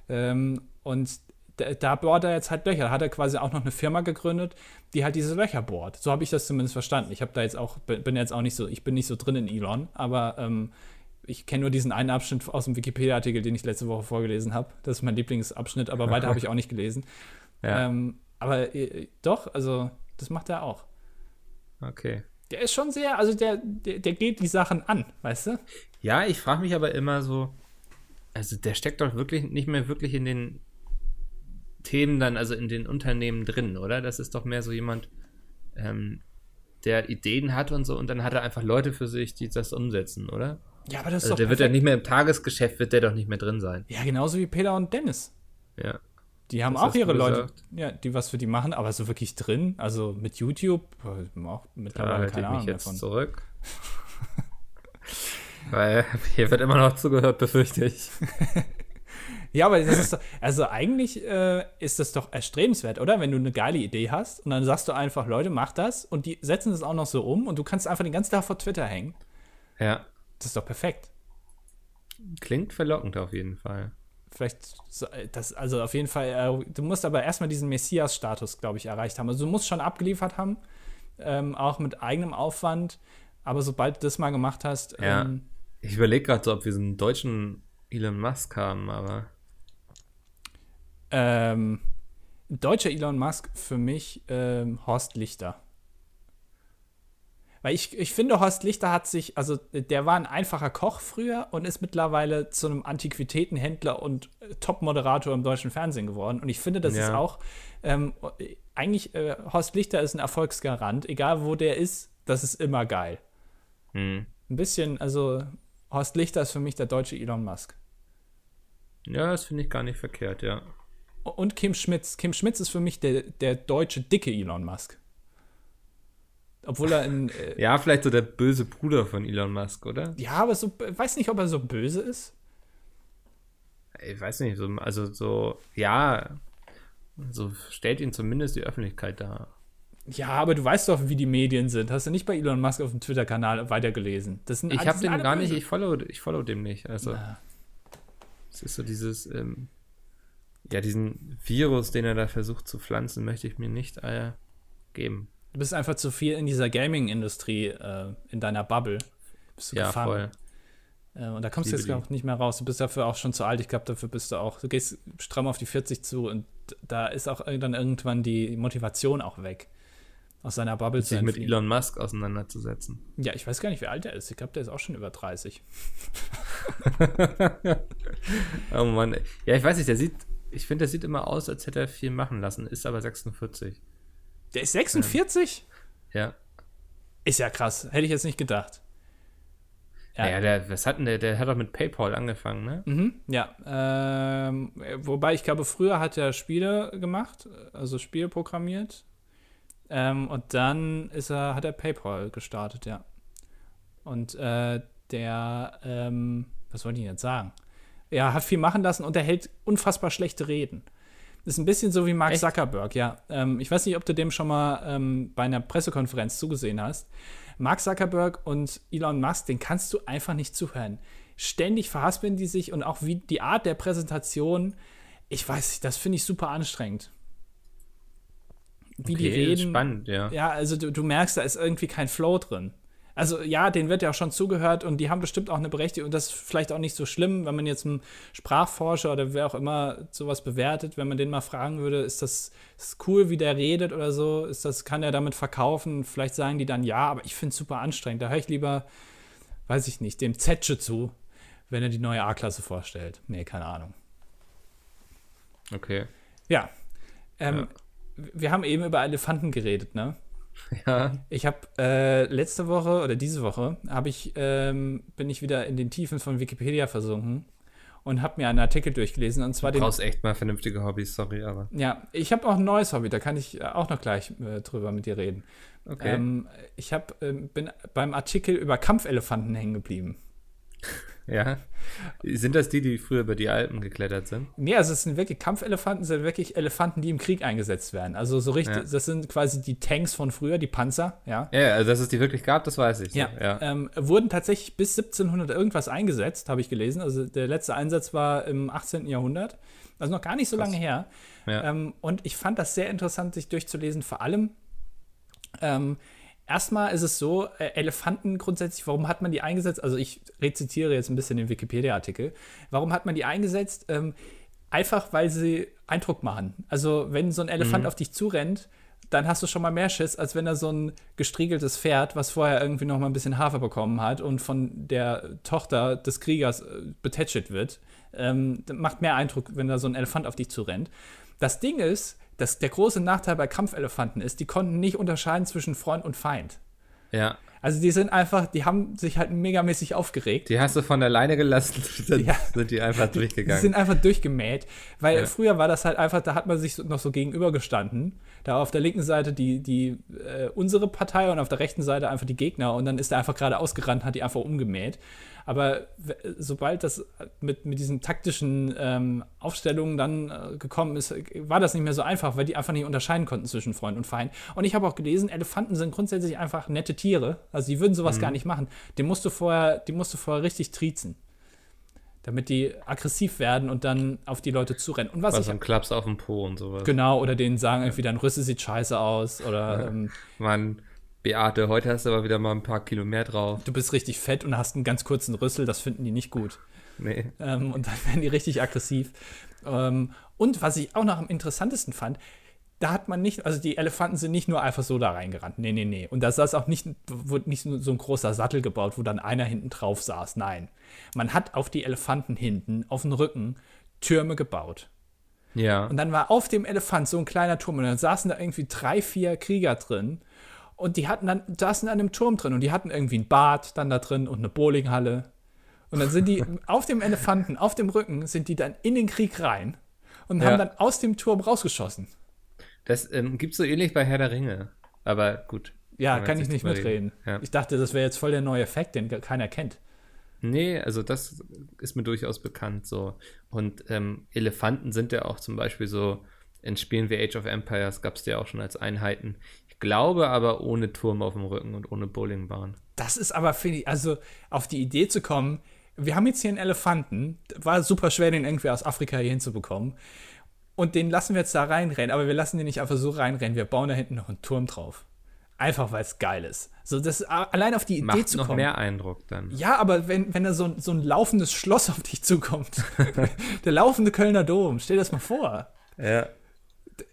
Ähm, und da, da, bohrt er jetzt halt Löcher. Da hat er quasi auch noch eine Firma gegründet, die halt diese Löcher bohrt. So habe ich das zumindest verstanden. Ich habe da jetzt auch, bin jetzt auch nicht so, ich bin nicht so drin in Elon, aber ähm, ich kenne nur diesen einen Abschnitt aus dem Wikipedia-Artikel, den ich letzte Woche vorgelesen habe. Das ist mein Lieblingsabschnitt, aber weiter habe ich auch nicht gelesen. Ja. Ähm, aber äh, doch, also das macht er auch. Okay. Der ist schon sehr, also der, der, der geht die Sachen an, weißt du? Ja, ich frage mich aber immer so, also der steckt doch wirklich nicht mehr wirklich in den Themen dann, also in den Unternehmen drin, oder? Das ist doch mehr so jemand, ähm, der Ideen hat und so und dann hat er einfach Leute für sich, die das umsetzen, oder? Ja, aber das ist also doch. Der perfekt. wird ja nicht mehr im Tagesgeschäft, wird der doch nicht mehr drin sein. Ja, genauso wie Peter und Dennis. Ja. Die haben das auch ihre Leute, ja, die was für die machen, aber so wirklich drin, also mit YouTube, äh, auch mittlerweile da keine Ahnung ich mich jetzt davon. zurück. Weil hier wird immer noch zugehört, befürchte ich. Ja, aber das ist doch, also eigentlich äh, ist das doch erstrebenswert, oder? Wenn du eine geile Idee hast und dann sagst du einfach, Leute, mach das und die setzen das auch noch so um und du kannst einfach den ganzen Tag vor Twitter hängen. Ja. Das ist doch perfekt. Klingt verlockend auf jeden Fall. Vielleicht, das, also auf jeden Fall, äh, du musst aber erstmal diesen Messias-Status, glaube ich, erreicht haben. Also du musst schon abgeliefert haben, ähm, auch mit eigenem Aufwand, aber sobald du das mal gemacht hast. Ja. Ähm, ich überlege gerade so, ob wir so einen deutschen Elon Musk haben, aber. Ähm, deutscher Elon Musk für mich ähm, Horst Lichter. Weil ich, ich finde, Horst Lichter hat sich, also der war ein einfacher Koch früher und ist mittlerweile zu einem Antiquitätenhändler und Top-Moderator im deutschen Fernsehen geworden. Und ich finde, das ja. ist auch, ähm, eigentlich, äh, Horst Lichter ist ein Erfolgsgarant. Egal wo der ist, das ist immer geil. Hm. Ein bisschen, also Horst Lichter ist für mich der deutsche Elon Musk. Ja, das finde ich gar nicht verkehrt, ja. Und Kim Schmitz. Kim Schmitz ist für mich der, der deutsche dicke Elon Musk. Obwohl er in. Äh, ja, vielleicht so der böse Bruder von Elon Musk, oder? Ja, aber so, weiß nicht, ob er so böse ist. Ich weiß nicht, so, also so, ja, so stellt ihn zumindest die Öffentlichkeit dar. Ja, aber du weißt doch, wie die Medien sind. Hast du nicht bei Elon Musk auf dem Twitter-Kanal weitergelesen? Das sind, ich habe den gar böse. nicht, ich follow, ich follow dem nicht. Also, es ist so dieses, ähm, ja, diesen Virus, den er da versucht zu pflanzen, möchte ich mir nicht äh, geben. Du bist einfach zu viel in dieser Gaming-Industrie, äh, in deiner Bubble. Bist du ja, gefangen. voll. Äh, und da kommst du jetzt auch nicht mehr raus. Du bist dafür auch schon zu alt. Ich glaube, dafür bist du auch. Du gehst stramm auf die 40 zu und da ist auch dann irgendwann die Motivation auch weg. Aus seiner Bubble sich mit Elon Musk auseinanderzusetzen. Ja, ich weiß gar nicht, wie alt er ist. Ich glaube, der ist auch schon über 30. oh Mann. Ja, ich weiß nicht, der sieht, ich finde, der sieht immer aus, als hätte er viel machen lassen, ist aber 46. Der ist 46? Ja. Ist ja krass. Hätte ich jetzt nicht gedacht. Ja, naja, der, was hat denn der? Der hat doch mit PayPal angefangen, ne? Mhm, ja. Ähm, wobei ich glaube, früher hat er Spiele gemacht, also Spiele programmiert. Ähm, und dann ist er, hat er PayPal gestartet, ja. Und äh, der, ähm, was wollte ich jetzt sagen? Er hat viel machen lassen und er hält unfassbar schlechte Reden. Ist ein bisschen so wie Mark Echt? Zuckerberg, ja. Ähm, ich weiß nicht, ob du dem schon mal ähm, bei einer Pressekonferenz zugesehen hast. Mark Zuckerberg und Elon Musk, den kannst du einfach nicht zuhören. Ständig verhaspeln die sich und auch wie die Art der Präsentation, ich weiß nicht, das finde ich super anstrengend. Wie okay, die reden. Spannend, ja. Ja, also du, du merkst, da ist irgendwie kein Flow drin. Also ja, denen wird ja auch schon zugehört und die haben bestimmt auch eine Berechtigung. Und das ist vielleicht auch nicht so schlimm, wenn man jetzt einen Sprachforscher oder wer auch immer sowas bewertet, wenn man den mal fragen würde, ist das ist cool, wie der redet oder so, ist das, kann er damit verkaufen? Vielleicht sagen die dann ja, aber ich finde es super anstrengend. Da höre ich lieber, weiß ich nicht, dem Zetsche zu, wenn er die neue A-Klasse vorstellt. Nee, keine Ahnung. Okay. Ja. Ähm, ja. Wir haben eben über Elefanten geredet, ne? Ja. Ich habe äh, letzte Woche oder diese Woche habe ich ähm, bin ich wieder in den Tiefen von Wikipedia versunken und habe mir einen Artikel durchgelesen und zwar du brauchst den, echt mal vernünftige Hobbys, sorry, aber ja, ich habe auch ein neues Hobby, da kann ich auch noch gleich äh, drüber mit dir reden. Okay. Ähm, ich hab, äh, bin beim Artikel über Kampfelefanten hängen geblieben. Ja. Sind das die, die früher über die Alpen geklettert sind? Nee, also es sind wirklich Kampfelefanten, sind wirklich Elefanten, die im Krieg eingesetzt werden. Also so richtig, ja. das sind quasi die Tanks von früher, die Panzer, ja. Ja, also dass es die wirklich gab, das weiß ich. Ja, ja. Ähm, wurden tatsächlich bis 1700 irgendwas eingesetzt, habe ich gelesen. Also der letzte Einsatz war im 18. Jahrhundert. Also noch gar nicht so Krass. lange her. Ja. Ähm, und ich fand das sehr interessant, sich durchzulesen, vor allem ähm, Erstmal ist es so, äh, Elefanten grundsätzlich, warum hat man die eingesetzt? Also ich rezitiere jetzt ein bisschen den Wikipedia-Artikel. Warum hat man die eingesetzt? Ähm, einfach, weil sie Eindruck machen. Also wenn so ein Elefant mhm. auf dich zurennt, dann hast du schon mal mehr Schiss, als wenn er so ein gestriegeltes Pferd, was vorher irgendwie noch mal ein bisschen Hafer bekommen hat und von der Tochter des Kriegers äh, betätschelt wird. Ähm, macht mehr Eindruck, wenn da so ein Elefant auf dich zurennt. Das Ding ist, das, der große Nachteil bei Kampfelefanten ist, die konnten nicht unterscheiden zwischen Freund und Feind. Ja. Also die sind einfach, die haben sich halt megamäßig aufgeregt. Die hast du von der Leine gelassen, dann ja. sind die einfach durchgegangen. Die sind einfach durchgemäht, weil ja. früher war das halt einfach, da hat man sich noch so gegenübergestanden. Da auf der linken Seite die, die äh, unsere Partei und auf der rechten Seite einfach die Gegner und dann ist er einfach gerade ausgerannt, hat die einfach umgemäht. Aber sobald das mit, mit diesen taktischen ähm, Aufstellungen dann äh, gekommen ist, war das nicht mehr so einfach, weil die einfach nicht unterscheiden konnten zwischen Freund und Feind. Und ich habe auch gelesen, Elefanten sind grundsätzlich einfach nette Tiere. Also die würden sowas mhm. gar nicht machen. Die musst du vorher, die musst du vorher richtig triezen. Damit die aggressiv werden und dann auf die Leute zurennen. Und was, was ich. ein Klaps auf dem Po und sowas. Genau, oder denen sagen irgendwie, dein Rüssel sieht scheiße aus. Oder. Ähm, Man Beate, heute hast du aber wieder mal ein paar Kilo mehr drauf. Du bist richtig fett und hast einen ganz kurzen Rüssel, das finden die nicht gut. Nee. Ähm, und dann werden die richtig aggressiv. Ähm, und was ich auch noch am interessantesten fand, da hat man nicht, also die Elefanten sind nicht nur einfach so da reingerannt. Nee, nee, nee. Und da saß auch nicht, wurde nicht so ein großer Sattel gebaut, wo dann einer hinten drauf saß. Nein. Man hat auf die Elefanten hinten, auf den Rücken, Türme gebaut. Ja. Und dann war auf dem Elefant so ein kleiner Turm und dann saßen da irgendwie drei, vier Krieger drin. Und die hatten dann, saßen an einem Turm drin und die hatten irgendwie ein Bad dann da drin und eine Bowlinghalle. Und dann sind die auf dem Elefanten, auf dem Rücken, sind die dann in den Krieg rein und Ja. haben dann aus dem Turm rausgeschossen. Das ähm, gibt so ähnlich bei Herr der Ringe. Aber gut. Ja, kann jetzt ich nicht mitreden. Ja. Ich dachte, das wäre jetzt voll der neue Effekt, den keiner kennt. Nee, also das ist mir durchaus bekannt so. Und ähm, Elefanten sind ja auch zum Beispiel so, in Spielen wie Age of Empires gab es die ja auch schon als Einheiten. Ich glaube aber ohne Turm auf dem Rücken und ohne Bowlingbahn. Das ist aber, finde ich, also auf die Idee zu kommen, wir haben jetzt hier einen Elefanten, war super schwer, den irgendwie aus Afrika hier hinzubekommen. Und den lassen wir jetzt da reinrennen, aber wir lassen den nicht einfach so reinrennen, wir bauen da hinten noch einen Turm drauf. Einfach weil es geil ist. So, das allein auf die Idee Macht zu noch kommen. mehr Eindruck dann. Ja, aber wenn, wenn da so, ein- so ein laufendes Schloss auf dich zukommt, der laufende Kölner Dom, stell dir das mal vor. Ja.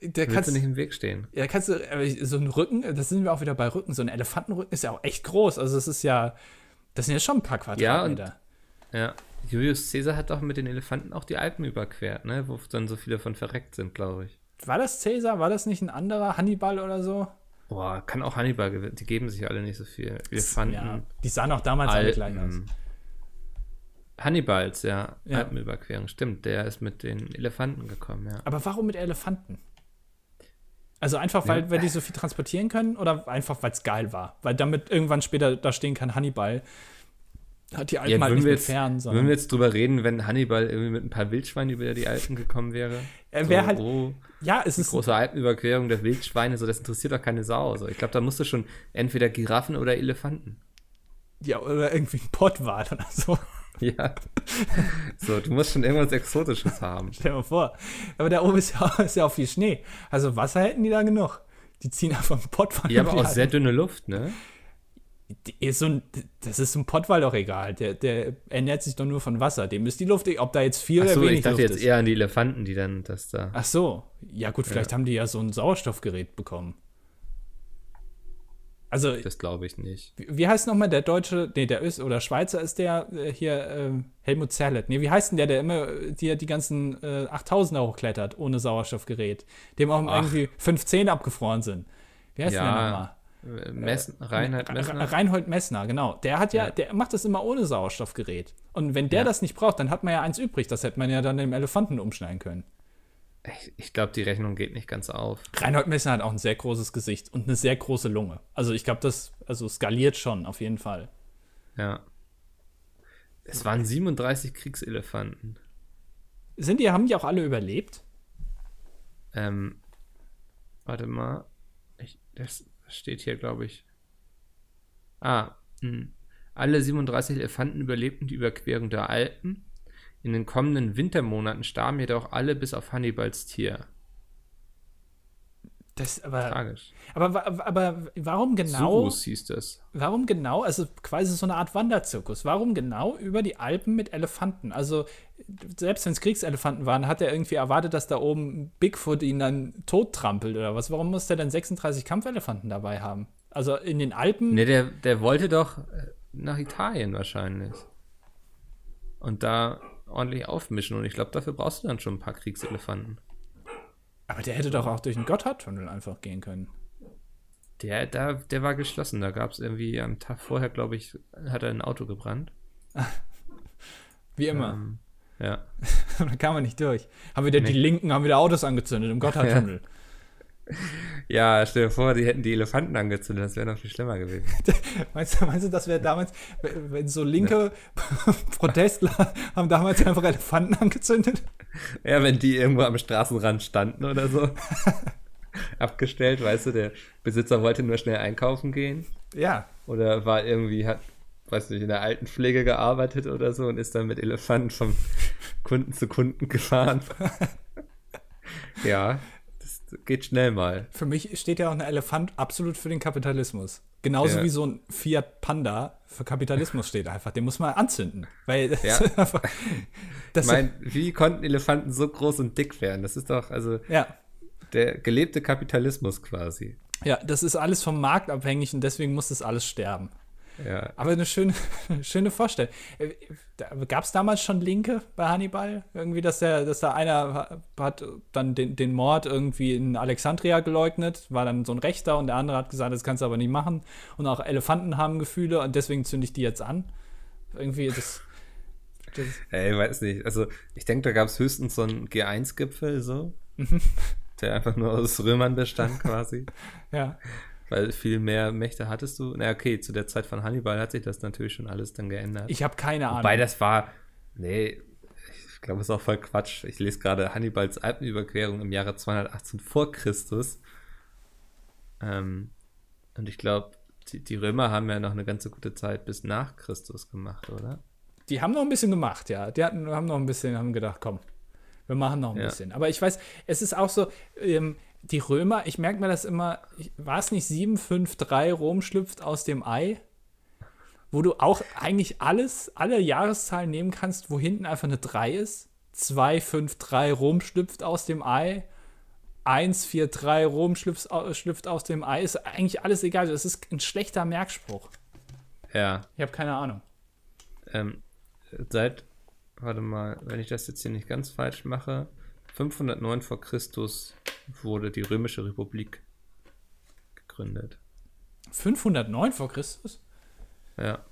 Der Kannst du nicht im Weg stehen. Ja, kannst du, aber so ein Rücken, das sind wir auch wieder bei Rücken, so ein Elefantenrücken ist ja auch echt groß. Also es ist ja, das sind ja schon ein paar Ja, und- Quadratmeter. Ja. Julius Caesar hat doch mit den Elefanten auch die Alpen überquert, ne? Wo dann so viele von verreckt sind, glaube ich. War das Cäsar? War das nicht ein anderer Hannibal oder so? Boah, kann auch Hannibal. Die geben sich alle nicht so viel. Elefanten. Ja, die sahen auch damals alle gleich aus. Hannibals, ja. Ja. Alpenüberquerung. Stimmt, der ist mit den Elefanten gekommen, ja. Aber warum mit Elefanten? Also einfach, weil, Ja. weil die so viel transportieren können oder einfach, weil es geil war? Weil damit irgendwann später da stehen kann, Hannibal hat die Alpen Ja, halt würden, nicht jetzt, fern, würden sondern wir jetzt drüber reden, wenn Hannibal irgendwie mit ein paar Wildschweinen über die Alpen gekommen wäre? Er wär so, halt- oh, ja, es ist große Alpenüberquerung der Wildschweine, so das interessiert doch keine Sau. So, ich glaube, da musst du schon entweder Giraffen oder Elefanten. ja oder irgendwie ein Pottwal oder so. Ja. so, du musst schon irgendwas Exotisches haben. Stell dir mal vor. Aber da oben ist ja, ist ja auch viel Schnee. Also Wasser hätten die da genug. Die ziehen einfach einen Pottwal. Die haben auch sehr dünne Luft, ne? Ist so ein, das ist so ein Pottwal doch egal. Der, der ernährt sich doch nur von Wasser. Dem ist die Luft, e- ob da jetzt viel Achso, oder wenig ich dachte Luft jetzt ist. eher an die Elefanten, die dann das da. Ach so. Ja gut, vielleicht haben die ja so ein Sauerstoffgerät bekommen. Also, Das glaube ich nicht. wie, wie heißt nochmal der Deutsche, nee, der Öst oder Schweizer ist der äh, hier, ähm, Helmut Zerlett. Nee, wie heißt denn der, der immer äh, die, die ganzen äh, 8000er hochklettert ohne Sauerstoffgerät? Dem auch Ach. irgendwie fünf Zähne abgefroren sind. Wie heißt Ja, der nochmal? Äh, Messen, Reinhard Re- Messner? Reinhold Messner, genau. Der hat ja, Ja. der macht das immer ohne Sauerstoffgerät. Und wenn der Ja. das nicht braucht, dann hat man ja eins übrig. Das hätte man ja dann dem Elefanten umschneiden können. Ich, ich glaube, die Rechnung geht nicht ganz auf. Reinhold Messner hat auch ein sehr großes Gesicht und eine sehr große Lunge. Also ich glaube, das also skaliert schon auf jeden Fall. Ja. Es waren 37 Kriegselefanten. Sind die, haben die auch alle überlebt? Ähm, warte mal. Ich, das steht hier, glaube ich. Ah, mh. alle 37 Elefanten überlebten die Überquerung der Alpen. In den kommenden Wintermonaten starben jedoch alle bis auf Hannibals Tier. Das, aber, Tragisch. aber, aber, aber warum genau? Surus hieß das. Warum genau? Also quasi so eine Art Wanderzirkus. Warum genau über die Alpen mit Elefanten? Also selbst wenn es Kriegselefanten waren, hat er irgendwie erwartet, dass da oben Bigfoot ihn dann tot trampelt oder was? Warum muss der dann 36 Kampfelefanten dabei haben? Also in den Alpen. Ne, der, der wollte doch äh, nach Italien wahrscheinlich. Und da ordentlich aufmischen. Und ich glaube, dafür brauchst du dann schon ein paar Kriegselefanten. Aber der hätte doch auch durch den Gotthardtunnel einfach gehen können. Der, der, der war geschlossen. Da gab es irgendwie am Tag vorher, glaube ich, hat er ein Auto gebrannt. Wie immer. Ähm, ja. da kam man nicht durch. Haben wieder die Linken, haben wieder Autos angezündet im Gotthardtunnel. Ja, stell dir vor, die hätten die Elefanten angezündet. Das wäre noch viel schlimmer gewesen. Meinst du, meinst du, das wäre damals, wenn so linke Protestler haben damals einfach Elefanten angezündet? Ja, wenn die irgendwo am Straßenrand standen oder so. Abgestellt, weißt du, der Besitzer wollte nur schnell einkaufen gehen. Ja. Oder war irgendwie, hat, weiß nicht, in der Altenpflege gearbeitet oder so und ist dann mit Elefanten vom Kunden zu Kunden gefahren. ja, geht schnell mal. Für mich steht ja auch ein Elefant absolut für den Kapitalismus. Genauso Ja. wie so ein Fiat Panda für Kapitalismus steht einfach. Den muss man anzünden. Weil das Ja. einfach, das Ich meine, wie konnten Elefanten so groß und dick werden? Das ist doch, also, ja, der gelebte Kapitalismus quasi. ja, das ist alles vom Markt abhängig und deswegen muss das alles sterben. Ja. Aber eine schöne, schöne Vorstellung. Gab es damals schon Linke bei Hannibal? Irgendwie, dass der, dass da einer hat dann den, den Mord irgendwie in Alexandria geleugnet, war dann so ein Rechter und der andere hat gesagt, das kannst du aber nicht machen. Und auch Elefanten haben Gefühle und deswegen zünde ich die jetzt an. Irgendwie das. das Ey, weiß nicht. Also, ich denke, da gab es höchstens so einen G1-Gipfel, so. der einfach nur aus Römern bestand, quasi. ja. Weil viel mehr Mächte hattest du. Na, okay, zu der Zeit von Hannibal hat sich das natürlich schon alles dann geändert. Ich habe keine Ahnung. Wobei das war. Nee, ich glaube, es ist auch voll Quatsch. Ich lese gerade Hannibals Alpenüberquerung im Jahre 218 vor Christus. Ähm, und ich glaube, die, die Römer haben ja noch eine ganze gute Zeit bis nach Christus gemacht, oder? Die haben noch ein bisschen gemacht, ja. Die hatten, haben noch ein bisschen, haben gedacht, komm, wir machen noch ein Ja. bisschen. Aber ich weiß, es ist auch so, ähm, die Römer, ich merke mir das immer, war es nicht 753 Rom schlüpft aus dem Ei? Wo du auch eigentlich alles, alle Jahreszahlen nehmen kannst, wo hinten einfach eine 3 ist. 253 Rom schlüpft aus dem Ei. 143 Rom schlüpft, schlüpft aus dem Ei. Ist eigentlich alles egal. Das ist ein schlechter Merkspruch. Ja. Ich habe keine Ahnung. Ähm, seit, warte mal, wenn ich das jetzt hier nicht ganz falsch mache, 509 vor Christus wurde die Römische Republik gegründet. 509 vor Christus? Ja.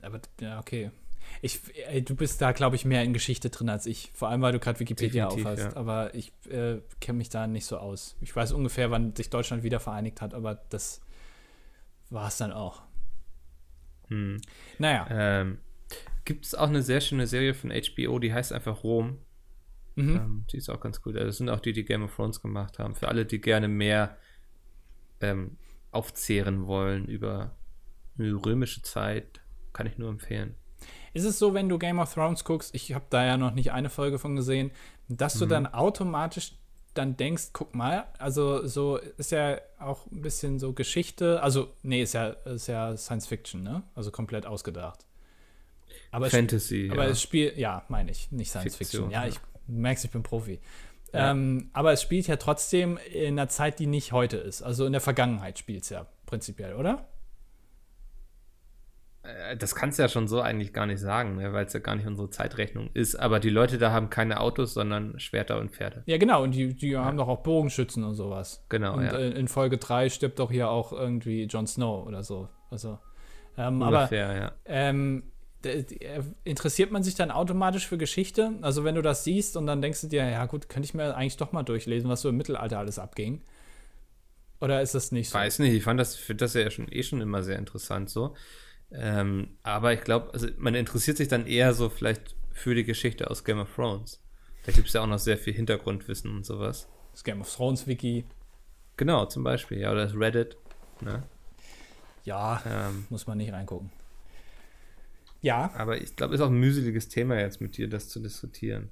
Aber ja, okay. Ich, ey, du bist da, glaube ich, mehr in Geschichte drin als ich. Vor allem, weil du gerade Wikipedia Definitiv, aufhast. ja. Aber ich äh, kenne mich da nicht so aus. Ich weiß ungefähr, wann sich Deutschland wieder vereinigt hat, aber das war es dann auch. Hm. Naja. Ähm, Gibt es auch eine sehr schöne Serie von HBO, die heißt einfach Rom. Mhm. Ähm, die ist auch ganz gut. Also das sind auch die, die Game of Thrones gemacht haben. Für alle, die gerne mehr ähm, aufzehren wollen über die römische Zeit, kann ich nur empfehlen. Ist es so, wenn du Game of Thrones guckst, ich habe da ja noch nicht eine Folge von gesehen, dass du dann automatisch dann denkst, guck mal, also so ist ja auch ein bisschen so Geschichte, also nee, ist ja, ist ja Science Fiction, ne? Also komplett ausgedacht. Aber es Fantasy. Aber ja. es spielt, ja, meine ich, nicht Science Fiction. Ja, ja. ich merk's, ich bin Profi. Ja. Ähm, aber es spielt ja trotzdem in einer Zeit, die nicht heute ist. Also in der Vergangenheit spielt es ja prinzipiell, oder? Äh, das kannst du ja schon so eigentlich gar nicht sagen, ne? weil es ja gar nicht unsere Zeitrechnung ist. Aber die Leute da haben keine Autos, sondern Schwerter und Pferde. Ja, genau. Und die, die haben doch auch Bogenschützen und sowas. Genau, Und ja. äh, in Folge 3 stirbt doch hier auch irgendwie Jon Snow oder so. Also, ähm, aber Ungefähr, ja. ähm, äh, interessiert man sich dann automatisch für Geschichte? Also, wenn du das siehst und dann denkst du dir, ja gut, könnte ich mir eigentlich doch mal durchlesen, was so im Mittelalter alles abging. Oder ist das nicht so? Weiß nicht, ich fand das, finde das ja schon eh schon immer sehr interessant so. Ähm, aber ich glaube, also man interessiert sich dann eher so vielleicht für die Geschichte aus Game of Thrones. Da gibt es ja auch noch sehr viel Hintergrundwissen und sowas. Das Game of Thrones Wiki. Genau, zum Beispiel, ja, oder das Reddit. Ne? Ja, Ähm, muss man nicht reingucken. Ja, aber ich glaube, ist auch ein mühseliges Thema jetzt mit dir, das zu diskutieren.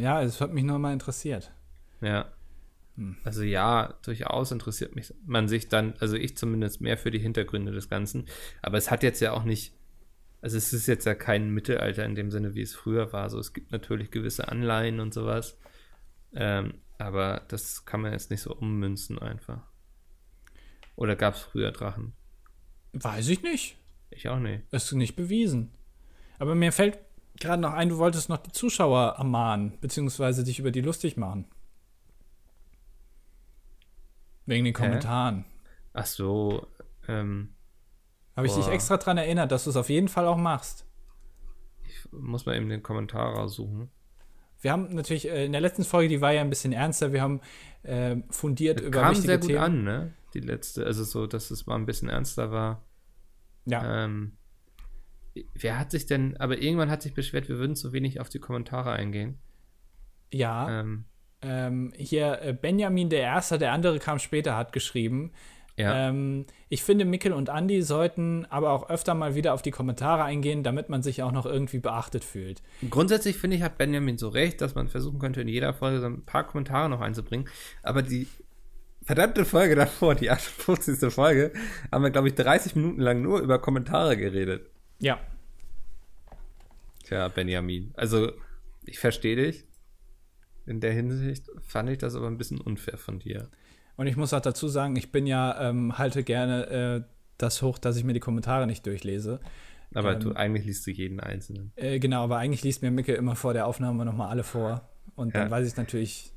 ja, es hat mich nur mal interessiert. Ja. Hm. Also ja, durchaus interessiert mich man sich dann, also ich zumindest mehr für die Hintergründe des Ganzen. Aber es hat jetzt ja auch nicht, also es ist jetzt ja kein Mittelalter in dem Sinne, wie es früher war. So, es gibt natürlich gewisse Anleihen und sowas. Ähm, aber das kann man jetzt nicht so ummünzen einfach. Oder gab es früher Drachen? Weiß ich nicht. Ich auch nicht. Ist nicht bewiesen. Aber mir fällt gerade noch ein, du wolltest noch die Zuschauer ermahnen, beziehungsweise dich über die lustig machen. Wegen den Kommentaren. Ach so, ähm, Habe ich dich Boah. extra dran erinnert, dass du es auf jeden Fall auch machst. ich muss mal eben den Kommentar raussuchen. Wir haben natürlich äh, in der letzten Folge, die war ja ein bisschen ernster, wir haben äh, fundiert über Kam wichtige sehr gut Themen. an, ne? Die letzte, also so, dass es mal ein bisschen ernster war. Ja, Ähm, wer hat sich denn, aber irgendwann hat sich beschwert, wir würden zu wenig auf die Kommentare eingehen. ja. Ähm, Ähm, hier äh, Benjamin der Erste, der andere kam später, hat geschrieben, Ja. Ähm, ich finde, Mikkel und Andy sollten aber auch öfter mal wieder auf die Kommentare eingehen, damit man sich auch noch irgendwie beachtet fühlt. Grundsätzlich finde ich, hat Benjamin so recht, dass man versuchen könnte, in jeder Folge so ein paar Kommentare noch einzubringen. Aber die verdammte Folge davor, die 58. Folge, haben wir, glaube ich, 30 Minuten lang nur über Kommentare geredet. Ja. Tja, Benjamin. Also, ich verstehe dich. In der Hinsicht fand ich das aber ein bisschen unfair von dir. Und ich muss auch dazu sagen, ich bin ja, ähm, halte gerne äh, das hoch, dass ich mir die Kommentare nicht durchlese. Aber ähm, du, eigentlich liest du jeden einzelnen. Äh, genau, aber eigentlich liest mir Micke immer vor der Aufnahme nochmal alle vor. Und ja. dann weiß ich natürlich,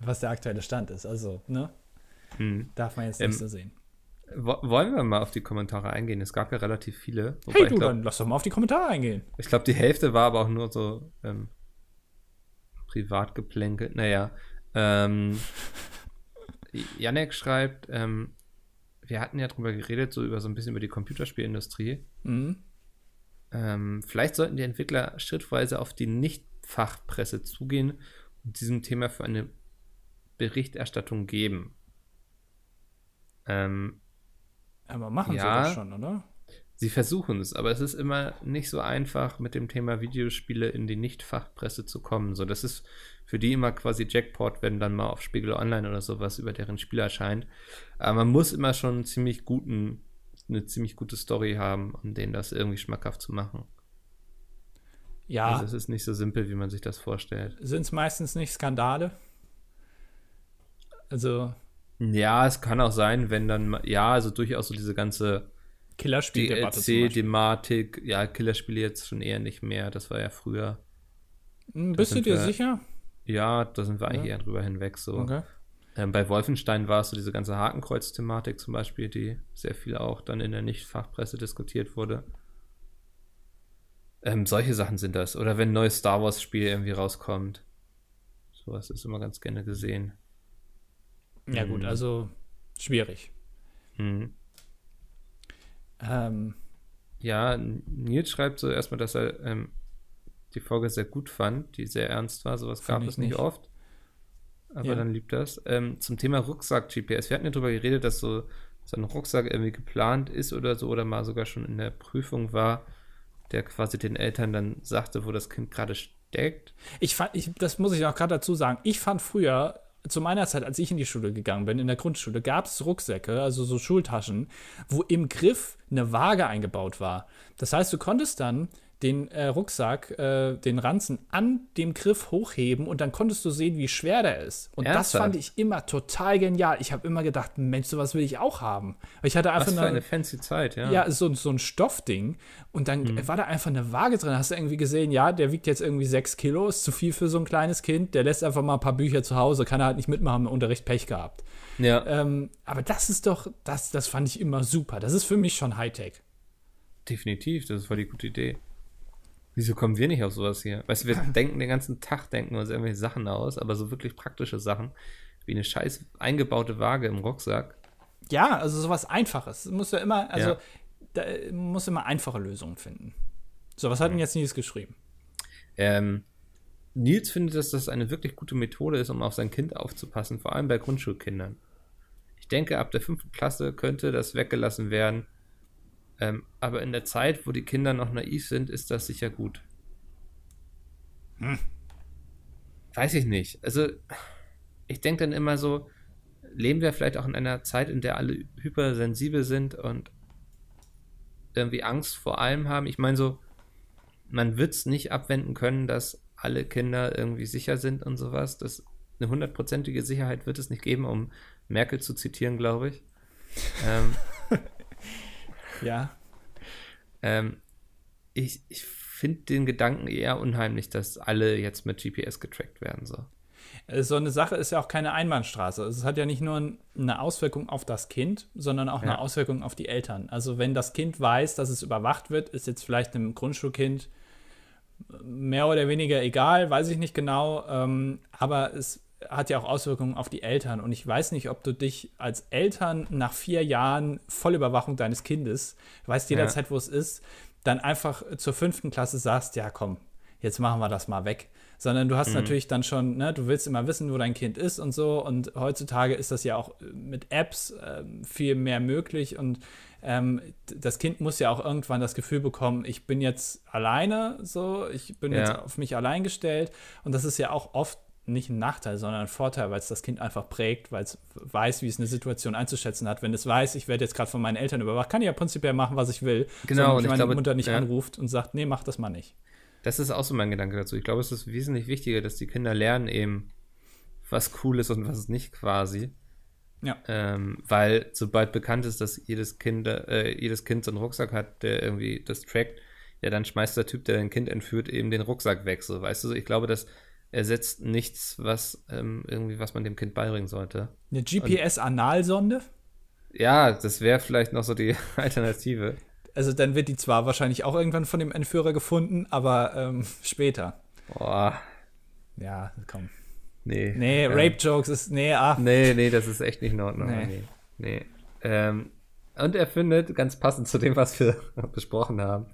was der aktuelle Stand ist. Also, ne? Hm. Darf man jetzt nicht ähm, so sehen. Wollen wir mal auf die Kommentare eingehen? Es gab ja relativ viele. Hey du, glaub, dann lass doch mal auf die Kommentare eingehen. Ich glaube, die Hälfte war aber auch nur so ähm, privat geplänkelt. Naja, ähm, Janek schreibt, ähm, wir hatten ja drüber geredet, so über so ein bisschen über die Computerspielindustrie. Mhm. Ähm, vielleicht sollten die Entwickler schrittweise auf die Nicht-Fachpresse zugehen und diesem Thema für eine Berichterstattung geben. Ähm, Aber machen ja, sie das schon, oder? Sie versuchen es, aber es ist immer nicht so einfach, mit dem Thema Videospiele in die Nicht-Fachpresse zu kommen. So, das ist für die immer quasi Jackpot, wenn dann mal auf Spiegel Online oder sowas über deren Spiel erscheint. Aber man muss immer schon einen ziemlich guten, eine ziemlich gute Story haben, um denen das irgendwie schmackhaft zu machen. Ja. Also es ist nicht so simpel, wie man sich das vorstellt. Sind es meistens nicht Skandale? Also. Ja, es kann auch sein, wenn dann, ja, also durchaus so diese ganze Killerspieldebatte. DLC-Thematik, ja, Killerspiele jetzt schon eher nicht mehr, das war ja früher. Hm, bist du dir wir, sicher? Ja, da sind wir eigentlich ja. eher drüber hinweg so. Okay. Ähm, bei Wolfenstein war es so diese ganze Hakenkreuz-Thematik zum Beispiel, die sehr viel auch dann in der Nicht-Fachpresse diskutiert wurde. Ähm, solche Sachen sind das. Oder wenn ein neues Star Wars-Spiel irgendwie rauskommt. Sowas ist immer ganz gerne gesehen. Ja, gut, mhm. also schwierig. Mhm. Ähm, ja, Nils schreibt so erstmal, dass er ähm, die Folge sehr gut fand, die sehr ernst war. Sowas gab es nicht, nicht oft. Aber ja. dann liebt das. Ähm, zum Thema Rucksack-GPS. Wir hatten ja darüber geredet, dass so, so ein Rucksack irgendwie geplant ist oder so oder mal sogar schon in der Prüfung war, der quasi den Eltern dann sagte, wo das Kind gerade steckt. Ich fand, ich, das muss ich auch gerade dazu sagen, ich fand früher zu meiner Zeit, als ich in die Schule gegangen bin, in der Grundschule, gab es Rucksäcke, also so Schultaschen, wo im Griff eine Waage eingebaut war. Das heißt, du konntest dann den äh, Rucksack, äh, den Ranzen an dem Griff hochheben und dann konntest du sehen, wie schwer der ist. Und Ernsthaft? das fand ich immer total genial. Ich habe immer gedacht, Mensch, sowas will ich auch haben. Ich hatte einfach Was für eine, eine fancy Zeit, ja. Ja, so, so ein Stoffding. Und dann hm. war da einfach eine Waage drin. Hast du irgendwie gesehen, ja, der wiegt jetzt irgendwie sechs Kilo, ist zu viel für so ein kleines Kind. Der lässt einfach mal ein paar Bücher zu Hause, kann er halt nicht mitmachen, im Unterricht Pech gehabt. Ja. Ähm, aber das ist doch, das, das fand ich immer super. Das ist für mich schon Hightech. Definitiv, das voll die gute Idee. Wieso kommen wir nicht auf sowas hier? Weißt du, wir denken den ganzen Tag, denken uns irgendwelche Sachen aus, aber so wirklich praktische Sachen, wie eine scheiß eingebaute Waage im Rucksack. Ja, also sowas Einfaches. Muss ja immer, also ja. da muss immer einfache Lösungen finden. So, was hat denn jetzt Nils geschrieben? Ähm, Nils findet, dass das eine wirklich gute Methode ist, um auf sein Kind aufzupassen, vor allem bei Grundschulkindern. Ich denke, ab der fünften Klasse könnte das weggelassen werden, ähm, aber in der Zeit, wo die Kinder noch naiv sind, ist das sicher gut. Hm. Weiß ich nicht. Also, ich denke dann immer so, leben wir vielleicht auch in einer Zeit, in der alle hypersensibel sind und irgendwie Angst vor allem haben. Ich meine so, man wird es nicht abwenden können, dass alle Kinder irgendwie sicher sind und sowas. Das, eine hundertprozentige Sicherheit wird es nicht geben, um Merkel zu zitieren, glaube ich. ähm, ja. Ähm, ich ich finde den Gedanken eher unheimlich, dass alle jetzt mit GPS getrackt werden. So. Äh, so eine Sache ist ja auch keine Einbahnstraße. Es hat ja nicht nur eine Auswirkung auf das Kind, sondern auch ja. eine Auswirkung auf die Eltern. Also wenn das Kind weiß, dass es überwacht wird, ist jetzt vielleicht einem Grundschulkind mehr oder weniger egal, weiß ich nicht genau. Ähm, aber es hat ja auch Auswirkungen auf die Eltern. Und ich weiß nicht, ob du dich als Eltern nach vier Jahren Vollüberwachung deines Kindes, weißt jederzeit, ja. wo es ist, dann einfach zur fünften Klasse sagst, ja komm, jetzt machen wir das mal weg. Sondern du hast mhm. natürlich dann schon, ne, du willst immer wissen, wo dein Kind ist und so. Und heutzutage ist das ja auch mit Apps äh, viel mehr möglich. Und ähm, das Kind muss ja auch irgendwann das Gefühl bekommen, ich bin jetzt alleine, so, ich bin ja. jetzt auf mich allein gestellt. Und das ist ja auch oft nicht ein Nachteil, sondern ein Vorteil, weil es das Kind einfach prägt, weil es weiß, wie es eine Situation einzuschätzen hat. Wenn es weiß, ich werde jetzt gerade von meinen Eltern überwacht, kann ich ja prinzipiell machen, was ich will. Genau, ich meine glaube, Mutter nicht ja. anruft und sagt, nee, mach das mal nicht. Das ist auch so mein Gedanke dazu. Ich glaube, es ist wesentlich wichtiger, dass die Kinder lernen eben, was cool ist und was nicht quasi. Ja. Ähm, weil sobald bekannt ist, dass jedes Kind, äh, jedes Kind so einen Rucksack hat, der irgendwie das trackt, ja, dann schmeißt der Typ, der ein Kind entführt, eben den Rucksack weg. So, weißt du, ich glaube, das ersetzt nichts, was ähm, irgendwie, was man dem Kind beibringen sollte. Eine GPS-Analsonde? Ja, das wäre vielleicht noch so die Alternative. Also dann wird die zwar wahrscheinlich auch irgendwann von dem Entführer gefunden, aber ähm, später. Boah. Ja, komm. Nee. Nee, ähm, Rape-Jokes ist. Nee, ach. Nee, nee, das ist echt nicht in Ordnung. Nee. Nee. nee. Ähm, und er findet, ganz passend zu dem, was wir besprochen haben,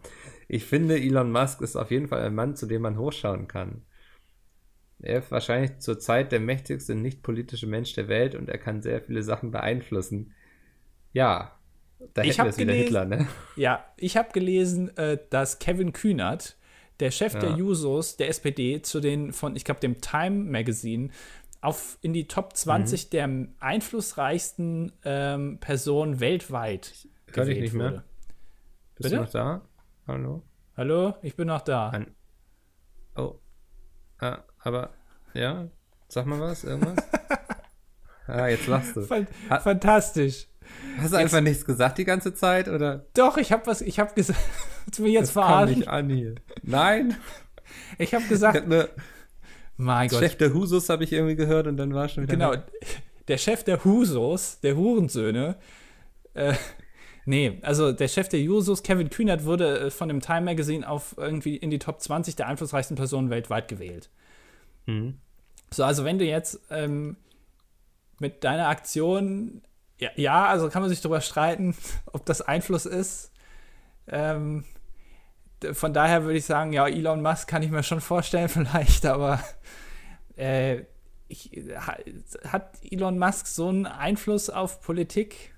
ich finde, Elon Musk ist auf jeden Fall ein Mann, zu dem man hochschauen kann. Er ist wahrscheinlich zurzeit der mächtigste nicht politische Mensch der Welt und er kann sehr viele Sachen beeinflussen. Ja, da ich hätten wir es wieder Hitler, ne? Ja, ich habe gelesen, äh, dass Kevin Kühnert, der Chef Ja. der Jusos der SPD, zu den von, ich glaube, dem Time Magazine auf in die Top 20 Mhm. der einflussreichsten ähm, Personen weltweit Hör gewählt nicht mehr. wurde. Bist Bitte? du noch da? Hallo? Hallo, ich bin noch da. An oh. Ah, aber, ja? Sag mal was, irgendwas? ah, jetzt lachst du. Fantastisch. Hast du einfach nichts gesagt die ganze Zeit, oder? Doch, ich habe was, ich habe gesagt, du mich jetzt Das verarschen? nicht an hier. Nein! Ich habe Ich gesagt, hab ne, mein Gott, Chef der Husus habe ich irgendwie gehört und dann war schon wieder. Genau, der Chef der Husos, der Hurensöhne, äh, nee, also der Chef der Jusos, Kevin Kühnert, wurde äh, von dem Time Magazine auf irgendwie in die Top 20 der einflussreichsten Personen weltweit gewählt. Mhm. So, also wenn du jetzt ähm, mit deiner Aktion, ja, ja, also kann man sich darüber streiten, ob das Einfluss ist. Ähm, von daher würde ich sagen, ja, Elon Musk kann ich mir schon vorstellen, vielleicht, aber äh, ich, ha- hat Elon Musk so einen Einfluss auf Politik?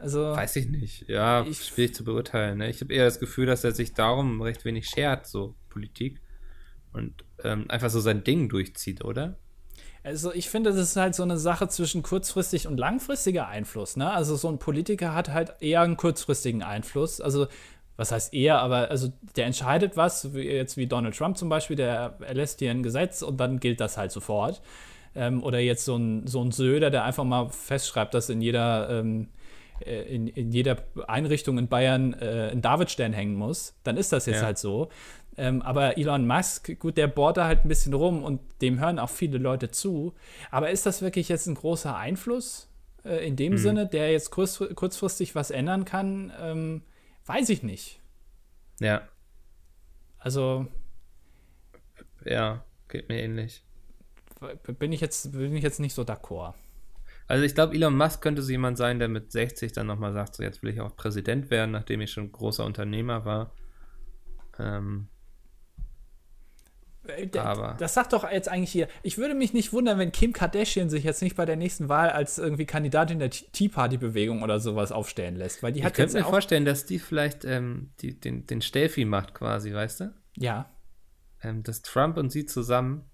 Also, Weiß ich nicht. Ja, Ich- schwierig zu beurteilen. Ne? Ich habe eher das Gefühl, dass er sich darum recht wenig schert, so Politik. Und ähm, einfach so sein Ding durchzieht, oder? Also ich finde, das ist halt so eine Sache zwischen kurzfristig und langfristiger Einfluss. Ne? Also so ein Politiker hat halt eher einen kurzfristigen Einfluss. Also was heißt eher, aber also der entscheidet was, wie jetzt wie Donald Trump zum Beispiel, der erlässt hier ein Gesetz und dann gilt das halt sofort. Ähm, oder jetzt so ein, so ein Söder, der einfach mal festschreibt, dass in jeder, ähm, äh, in, in jeder Einrichtung in Bayern äh, ein Davidstern hängen muss. Dann ist das jetzt Ja. halt so. Ähm, aber Elon Musk, gut, der bohrt da halt ein bisschen rum und dem hören auch viele Leute zu. Aber ist das wirklich jetzt ein großer Einfluss äh, in dem Sinne, der jetzt kurz, kurzfristig was ändern kann? Ähm, weiß ich nicht. Ja, Also ja, geht mir ähnlich. bin ich jetzt, bin ich jetzt nicht so d'accord. Also ich glaube, Elon Musk könnte so jemand sein, der mit 60 dann nochmal sagt, so jetzt will ich auch Präsident werden, nachdem ich schon großer Unternehmer war. Ähm, Äh, Aber- Das sagt doch jetzt eigentlich hier. Ich würde mich nicht wundern, wenn Kim Kardashian sich jetzt nicht bei der nächsten Wahl als irgendwie Kandidatin der Tea Party-Bewegung oder sowas aufstellen lässt. Weil die ich hat könnte jetzt mir vorstellen, dass die vielleicht ähm, die, den, den Stelfi macht quasi, weißt du? Ja. Ähm, dass Trump und sie zusammen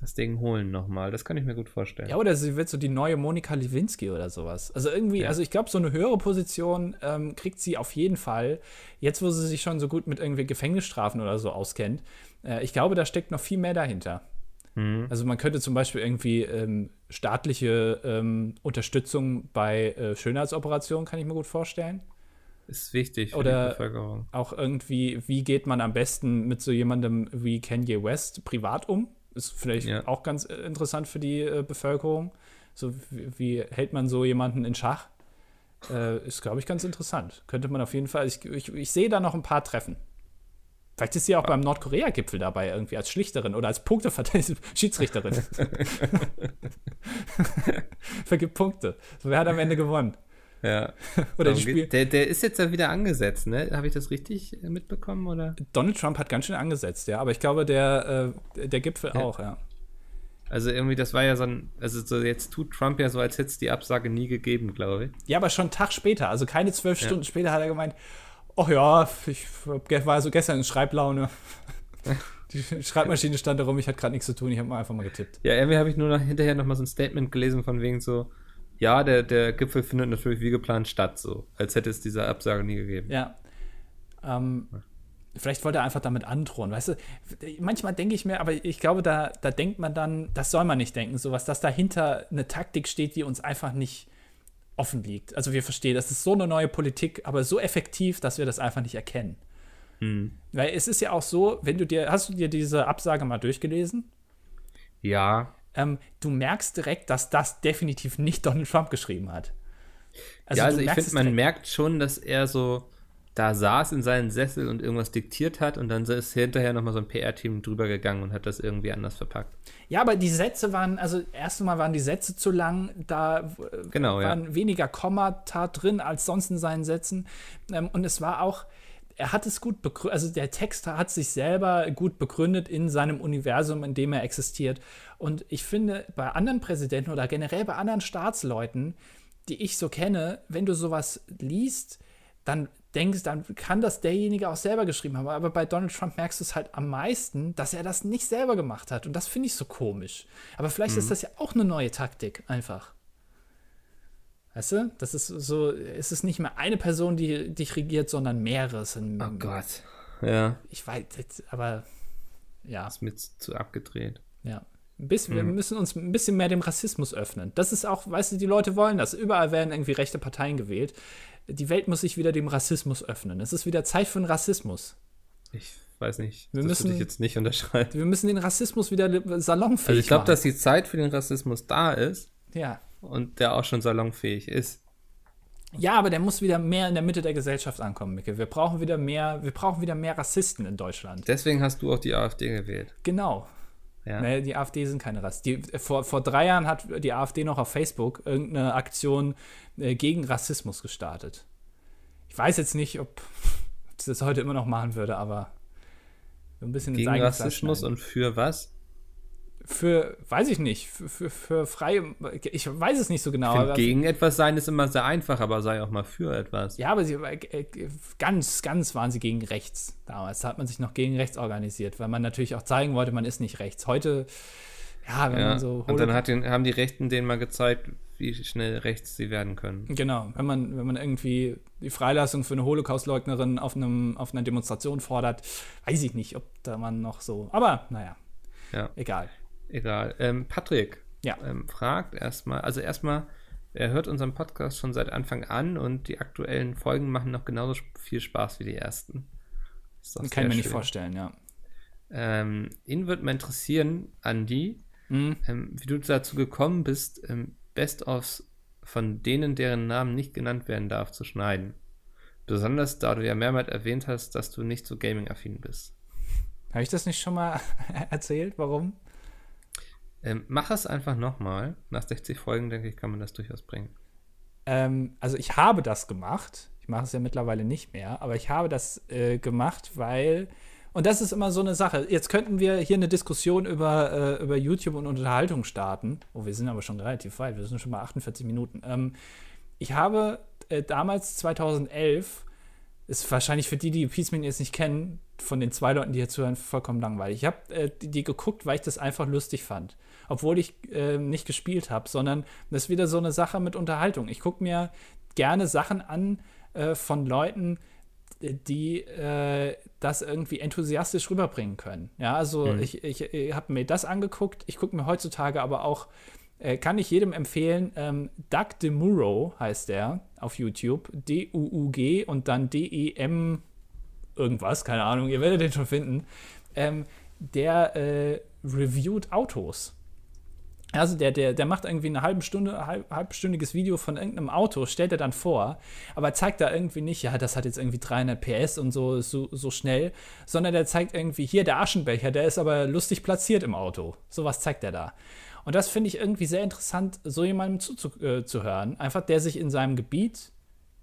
das Ding holen nochmal. Das kann ich mir gut vorstellen. Ja, oder sie wird so die neue Monika Lewinsky oder sowas. Also irgendwie, Ja. also ich glaube, so eine höhere Position ähm, kriegt sie auf jeden Fall. Jetzt, wo sie sich schon so gut mit irgendwie Gefängnisstrafen oder so auskennt. Äh, ich glaube, da steckt noch viel mehr dahinter. Mhm. Also man könnte zum Beispiel irgendwie ähm, staatliche ähm, Unterstützung bei äh, Schönheitsoperationen, kann ich mir gut vorstellen. Ist wichtig für Oder- die Bevölkerung. Auch irgendwie, wie geht man am besten mit so jemandem wie Kanye West privat um? Ist vielleicht Ja. auch ganz äh, interessant für die äh, Bevölkerung. So, wie, wie hält man so jemanden in Schach? Äh, ist, glaube ich, ganz interessant. Könnte man auf jeden Fall. Ich, ich, ich sehe da noch ein paar Treffen. Vielleicht ist sie auch beim Nordkorea-Gipfel dabei, irgendwie als Schlichterin oder als Punkteverteidigerin, Schiedsrichterin. Vergibt Punkte. So, wer hat am Ende gewonnen? Ja. oder die Spiel der, der ist jetzt ja wieder angesetzt, ne? Habe ich das richtig äh, mitbekommen, oder? Donald Trump hat ganz schön angesetzt, ja, aber ich glaube, der, äh, der Gipfel ja. auch, ja. Also irgendwie, das war ja so ein, also so jetzt tut Trump ja so, als hätte es die Absage nie gegeben, glaube ich. Ja, aber schon einen Tag später, also keine zwölf ja. Stunden später hat er gemeint, ach ja, ich war so gestern in Schreiblaune. Die Schreibmaschine stand da rum, ich hatte gerade nichts zu tun, ich habe mal einfach mal getippt. Ja, irgendwie habe ich nur noch hinterher noch mal so ein Statement gelesen von wegen so, ja, der, der Gipfel findet natürlich wie geplant statt, so, als hätte es diese Absage nie gegeben. Ja. Ähm, vielleicht wollte er einfach damit androhen, weißt du? Manchmal denke ich mir, aber ich glaube, da, da denkt man dann, das soll man nicht denken, sowas, dass dahinter eine Taktik steht, die uns einfach nicht offen liegt. Also wir verstehen, das ist so eine neue Politik, aber so effektiv, dass wir das einfach nicht erkennen. Hm. Weil es ist ja auch so, wenn du dir, hast du dir diese Absage mal durchgelesen? Ja. Ähm, du merkst direkt, dass das definitiv nicht Donald Trump geschrieben hat. Also ja, also ich finde, man merkt schon, dass er so da saß in seinem Sessel und irgendwas diktiert hat und dann ist hinterher nochmal so ein PR-Team drüber gegangen und hat das irgendwie anders verpackt. Ja, aber die Sätze waren, also erstmal waren die Sätze zu lang, da genau, waren ja. weniger Kommata drin als sonst in seinen Sätzen ähm, und es war auch, er hat es gut begründet, also der Text hat sich selber gut begründet in seinem Universum, in dem er existiert. Und ich finde, bei anderen Präsidenten oder generell bei anderen Staatsleuten, die ich so kenne, wenn du sowas liest, dann denkst, dann kann das derjenige auch selber geschrieben haben. Aber bei Donald Trump merkst du es halt am meisten, dass er das nicht selber gemacht hat. Und das finde ich so komisch. Aber vielleicht mhm. ist das ja auch eine neue Taktik, einfach. Weißt du? Das ist so, es ist nicht mehr eine Person, die dich regiert, sondern mehrere. oh Gott. Ja. Ich weiß, aber ja. Ist mit zu abgedreht. Ja. Bis, mhm. Wir müssen uns ein bisschen mehr dem Rassismus öffnen. Das ist auch, weißt du, die Leute wollen das. Überall werden irgendwie rechte Parteien gewählt. Die Welt muss sich wieder dem Rassismus öffnen. Es ist wieder Zeit für den Rassismus. Ich weiß nicht. Wir das müssen, würde ich jetzt nicht unterschreiben. Wir müssen den Rassismus wieder salonfähig Also ich glaube, dass die Zeit für den Rassismus da ist. Ja und der auch schon salonfähig ist. Ja, aber der muss wieder mehr in der Mitte der Gesellschaft ankommen, Micke. Wir brauchen wieder mehr, wir brauchen wieder mehr Rassisten in Deutschland. Deswegen hast du auch die AfD gewählt. Genau. Ja. Nee, die AfD sind keine Rassisten. vor, vor drei Jahren hat die AfD noch auf Facebook irgendeine Aktion äh, gegen Rassismus gestartet. Ich weiß jetzt nicht, ob sie das heute immer noch machen würde, aber ein bisschen gegen Rassismus und für was? Für, weiß ich nicht, für, für, für freie, ich weiß es nicht so genau. Find, gegen etwas sein ist immer sehr einfach, aber sei auch mal für etwas. Ja, aber sie, äh, ganz, ganz waren sie gegen rechts damals. Da hat man sich noch gegen rechts organisiert, weil man natürlich auch zeigen wollte, man ist nicht rechts. Heute, ja, wenn ja, man so. Und dann hat den, haben die Rechten denen mal gezeigt, wie schnell rechts sie werden können. Genau, wenn man, wenn man irgendwie die Freilassung für eine Holocaustleugnerin auf, einem, auf einer Demonstration fordert, weiß ich nicht, ob da man noch so. Aber naja, ja. egal. Egal. Ähm, Patrick ja. ähm, fragt erstmal, also erstmal, er hört unseren Podcast schon seit Anfang an und die aktuellen Folgen machen noch genauso viel Spaß wie die ersten. Kann ich mir schön. nicht vorstellen, ja. Ähm, ihn würde mal interessieren, Andi, mhm. ähm, wie du dazu gekommen bist, ähm, Best-ofs von denen, deren Namen nicht genannt werden darf, zu schneiden. Besonders da du ja mehrmals erwähnt hast, dass du nicht so gaming-affin bist. Habe ich das nicht schon mal erzählt? Warum? Ähm, mach es einfach nochmal. Nach 60 Folgen, denke ich, kann man das durchaus bringen. Ähm, also ich habe das gemacht. Ich mache es ja mittlerweile nicht mehr, aber ich habe das äh, gemacht, weil. Und das ist immer so eine Sache. Jetzt könnten wir hier eine Diskussion über, äh, über YouTube und Unterhaltung starten. Oh, wir sind aber schon relativ weit. Wir sind schon bei 48 Minuten. Ähm, ich habe äh, damals 2011 ist wahrscheinlich für die, die Peaceman jetzt nicht kennen, von den zwei Leuten, die hier zuhören, vollkommen langweilig. Ich habe äh, die, die, geguckt, weil ich das einfach lustig fand obwohl ich äh, nicht gespielt habe, sondern das ist wieder so eine Sache mit Unterhaltung. Ich gucke mir gerne Sachen an äh, von Leuten, die äh, das irgendwie enthusiastisch rüberbringen können. Ja, also mhm. ich, ich, ich habe mir das angeguckt. Ich gucke mir heutzutage aber auch, äh, kann ich jedem empfehlen, ähm, Doug DeMuro heißt der auf YouTube. D-U-U-G und dann D-E-M irgendwas, keine Ahnung, ihr werdet den schon finden. Ähm, der äh, reviewt Autos. Also der, der, der macht irgendwie eine halbe Stunde, halb, halbstündiges Video von irgendeinem Auto, stellt er dann vor, aber zeigt da irgendwie nicht, ja, das hat jetzt irgendwie 300 PS und so, so, so schnell, sondern der zeigt irgendwie, hier der Aschenbecher, der ist aber lustig platziert im Auto. Sowas zeigt er da. Und das finde ich irgendwie sehr interessant, so jemandem zuzuhören. Äh, Einfach, der sich in seinem Gebiet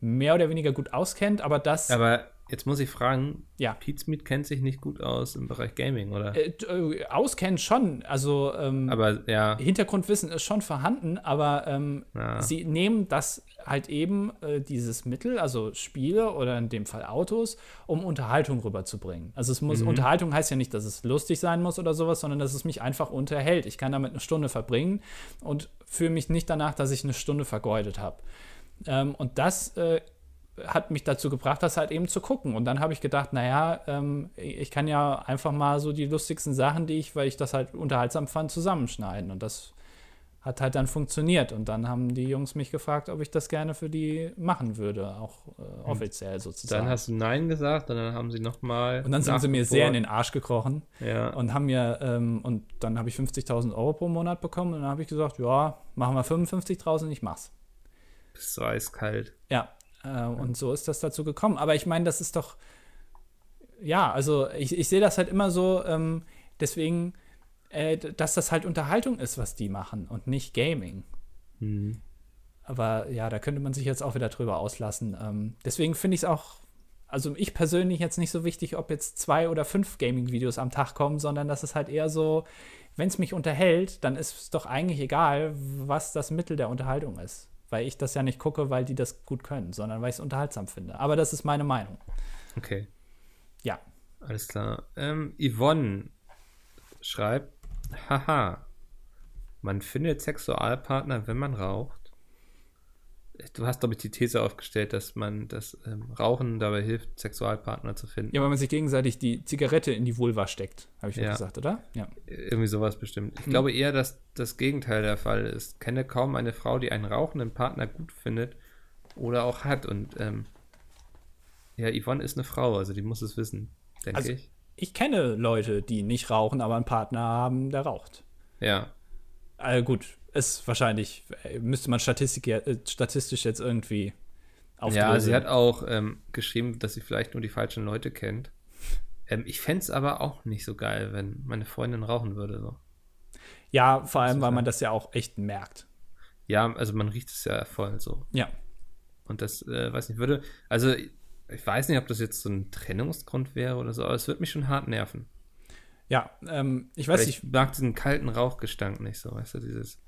mehr oder weniger gut auskennt, aber das. Aber Jetzt muss ich fragen, ja. Pete Smith kennt sich nicht gut aus im Bereich Gaming, oder? Äh, äh, auskennen schon, also ähm, aber, ja. Hintergrundwissen ist schon vorhanden, aber ähm, ja. sie nehmen das halt eben, äh, dieses Mittel, also Spiele oder in dem Fall Autos, um Unterhaltung rüberzubringen. Also es muss, mhm. Unterhaltung heißt ja nicht, dass es lustig sein muss oder sowas, sondern dass es mich einfach unterhält. Ich kann damit eine Stunde verbringen und fühle mich nicht danach, dass ich eine Stunde vergeudet habe. Ähm, und das äh, hat mich dazu gebracht, das halt eben zu gucken. Und dann habe ich gedacht, naja, ähm, ich kann ja einfach mal so die lustigsten Sachen, die ich, weil ich das halt unterhaltsam fand, zusammenschneiden. Und das hat halt dann funktioniert. Und dann haben die Jungs mich gefragt, ob ich das gerne für die machen würde, auch äh, offiziell sozusagen. Dann hast du Nein gesagt und dann haben sie nochmal. Und dann sind sie mir sehr in den Arsch gekrochen. Ja. Und haben mir, ähm, und dann habe ich 50.000 Euro pro Monat bekommen. Und dann habe ich gesagt, ja, machen wir 55 draus und ich mach's. Bist so eiskalt. Ja, äh, und so ist das dazu gekommen. Aber ich meine, das ist doch, ja, also ich, ich sehe das halt immer so, ähm, deswegen, äh, dass das halt Unterhaltung ist, was die machen und nicht Gaming. Mhm. Aber ja, da könnte man sich jetzt auch wieder drüber auslassen. Ähm, deswegen finde ich es auch, also ich persönlich jetzt nicht so wichtig, ob jetzt zwei oder fünf Gaming-Videos am Tag kommen, sondern das ist halt eher so, wenn es mich unterhält, dann ist es doch eigentlich egal, was das Mittel der Unterhaltung ist weil ich das ja nicht gucke, weil die das gut können, sondern weil ich es unterhaltsam finde. Aber das ist meine Meinung. Okay. Ja. Alles klar. Ähm, Yvonne schreibt, haha, man findet Sexualpartner, wenn man raucht du hast, glaube ich, die These aufgestellt, dass man das ähm, Rauchen dabei hilft, Sexualpartner zu finden. Ja, weil man sich gegenseitig die Zigarette in die Vulva steckt, habe ich ja gesagt, oder? Ja. Irgendwie sowas bestimmt. Ich hm. glaube eher, dass das Gegenteil der Fall ist. Kenne kaum eine Frau, die einen rauchenden Partner gut findet oder auch hat. Und ähm, ja, Yvonne ist eine Frau, also die muss es wissen, denke also, ich. Ich kenne Leute, die nicht rauchen, aber einen Partner haben, der raucht. Ja. Also gut, ist wahrscheinlich, äh, müsste man Statistik, äh, statistisch jetzt irgendwie aufdröseln. Ja, sie hat auch ähm, geschrieben, dass sie vielleicht nur die falschen Leute kennt. Ähm, ich fände es aber auch nicht so geil, wenn meine Freundin rauchen würde. So. Ja, vor allem, weil man das ja auch echt merkt. Ja, also man riecht es ja voll so. Ja. Und das, äh, weiß nicht, würde, also ich weiß nicht, ob das jetzt so ein Trennungsgrund wäre oder so, aber es würde mich schon hart nerven. Ja, ähm, ich weiß nicht. Ich mag diesen kalten Rauchgestank nicht so, weißt du, dieses.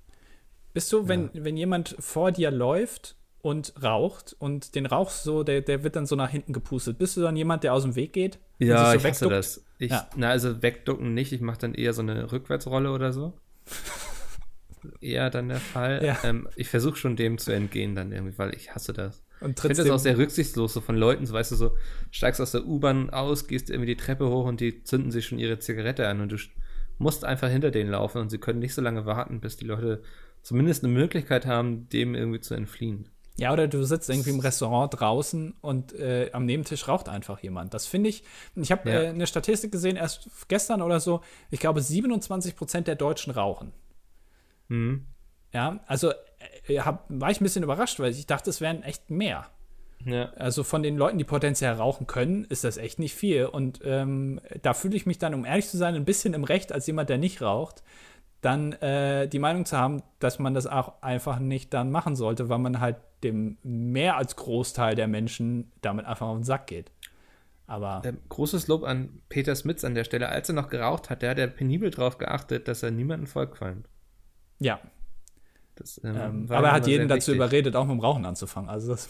Bist du, wenn, ja. wenn jemand vor dir läuft und raucht und den Rauch so, der, der wird dann so nach hinten gepustet, bist du dann jemand, der aus dem Weg geht? Ja, so ich hasse das. Ich, ja. Na, also wegducken nicht, ich mache dann eher so eine Rückwärtsrolle oder so. eher dann der Fall. Ja. Ähm, ich versuche schon dem zu entgehen dann irgendwie, weil ich hasse das. Und ich finde das auch sehr rücksichtslos, so von Leuten, so weißt du, so steigst aus der U-Bahn aus, gehst irgendwie die Treppe hoch und die zünden sich schon ihre Zigarette an und du musst einfach hinter denen laufen und sie können nicht so lange warten, bis die Leute zumindest eine Möglichkeit haben, dem irgendwie zu entfliehen. Ja, oder du sitzt irgendwie im Restaurant draußen und äh, am Nebentisch raucht einfach jemand. Das finde ich, ich habe ja. äh, eine Statistik gesehen, erst gestern oder so, ich glaube 27 Prozent der Deutschen rauchen. Mhm. Ja, also äh, hab, war ich ein bisschen überrascht, weil ich dachte, es wären echt mehr. Ja. Also von den Leuten, die potenziell rauchen können, ist das echt nicht viel. Und ähm, da fühle ich mich dann, um ehrlich zu sein, ein bisschen im Recht als jemand, der nicht raucht, dann äh, die Meinung zu haben, dass man das auch einfach nicht dann machen sollte, weil man halt dem mehr als Großteil der Menschen damit einfach auf den Sack geht. Aber ähm, großes Lob an Peter Smits an der Stelle. Als er noch geraucht hat, der hat er penibel darauf geachtet, dass er niemanden vollqualmt. Ja. Das, ähm, ähm, aber er hat jeden dazu überredet, auch mit dem Rauchen anzufangen. Also das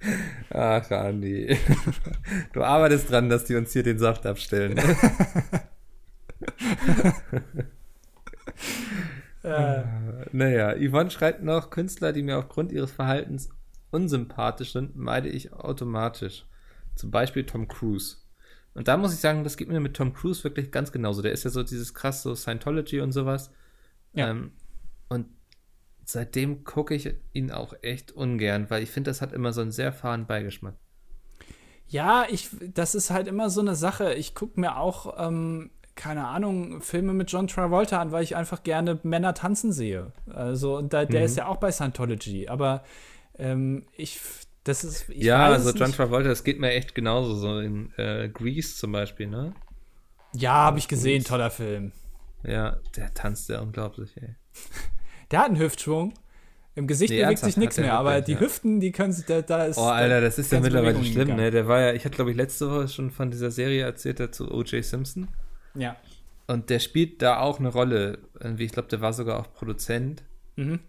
Ach, Andi. Du arbeitest dran, dass die uns hier den Saft abstellen. äh. Naja, Yvonne schreibt noch, Künstler, die mir aufgrund ihres Verhaltens unsympathisch sind, meide ich automatisch. Zum Beispiel Tom Cruise. Und da muss ich sagen, das geht mir mit Tom Cruise wirklich ganz genauso. Der ist ja so dieses krass so Scientology und sowas. Ja. Ähm, und seitdem gucke ich ihn auch echt ungern, weil ich finde, das hat immer so einen sehr fahren Beigeschmack. Ja, ich, das ist halt immer so eine Sache. Ich gucke mir auch ähm, keine Ahnung, Filme mit John Travolta an, weil ich einfach gerne Männer tanzen sehe. Also, und da, der Mhm. ist ja auch bei Scientology. Aber ähm, ich, das ist. Ich ja, also John nicht. Travolta, das geht mir echt genauso, so in äh, Grease zum Beispiel, ne? Ja, habe ich gesehen, toller Film. Ja, der tanzt ja unglaublich, ey. Der hat einen Hüftschwung. Im Gesicht Nee, bewegt sich nichts mehr, aber wirklich, die ja. Hüften, die können sich, da, da ist. Oh, Alter, das ist ja mittlerweile schlimm, gegangen. ne? Der war ja, ich hatte, glaube ich, letzte Woche schon von dieser Serie erzählt, der zu O.J. Simpson. Ja. Und der spielt da auch eine Rolle. Irgendwie, Ich glaube, der war sogar auch Produzent. Mhm.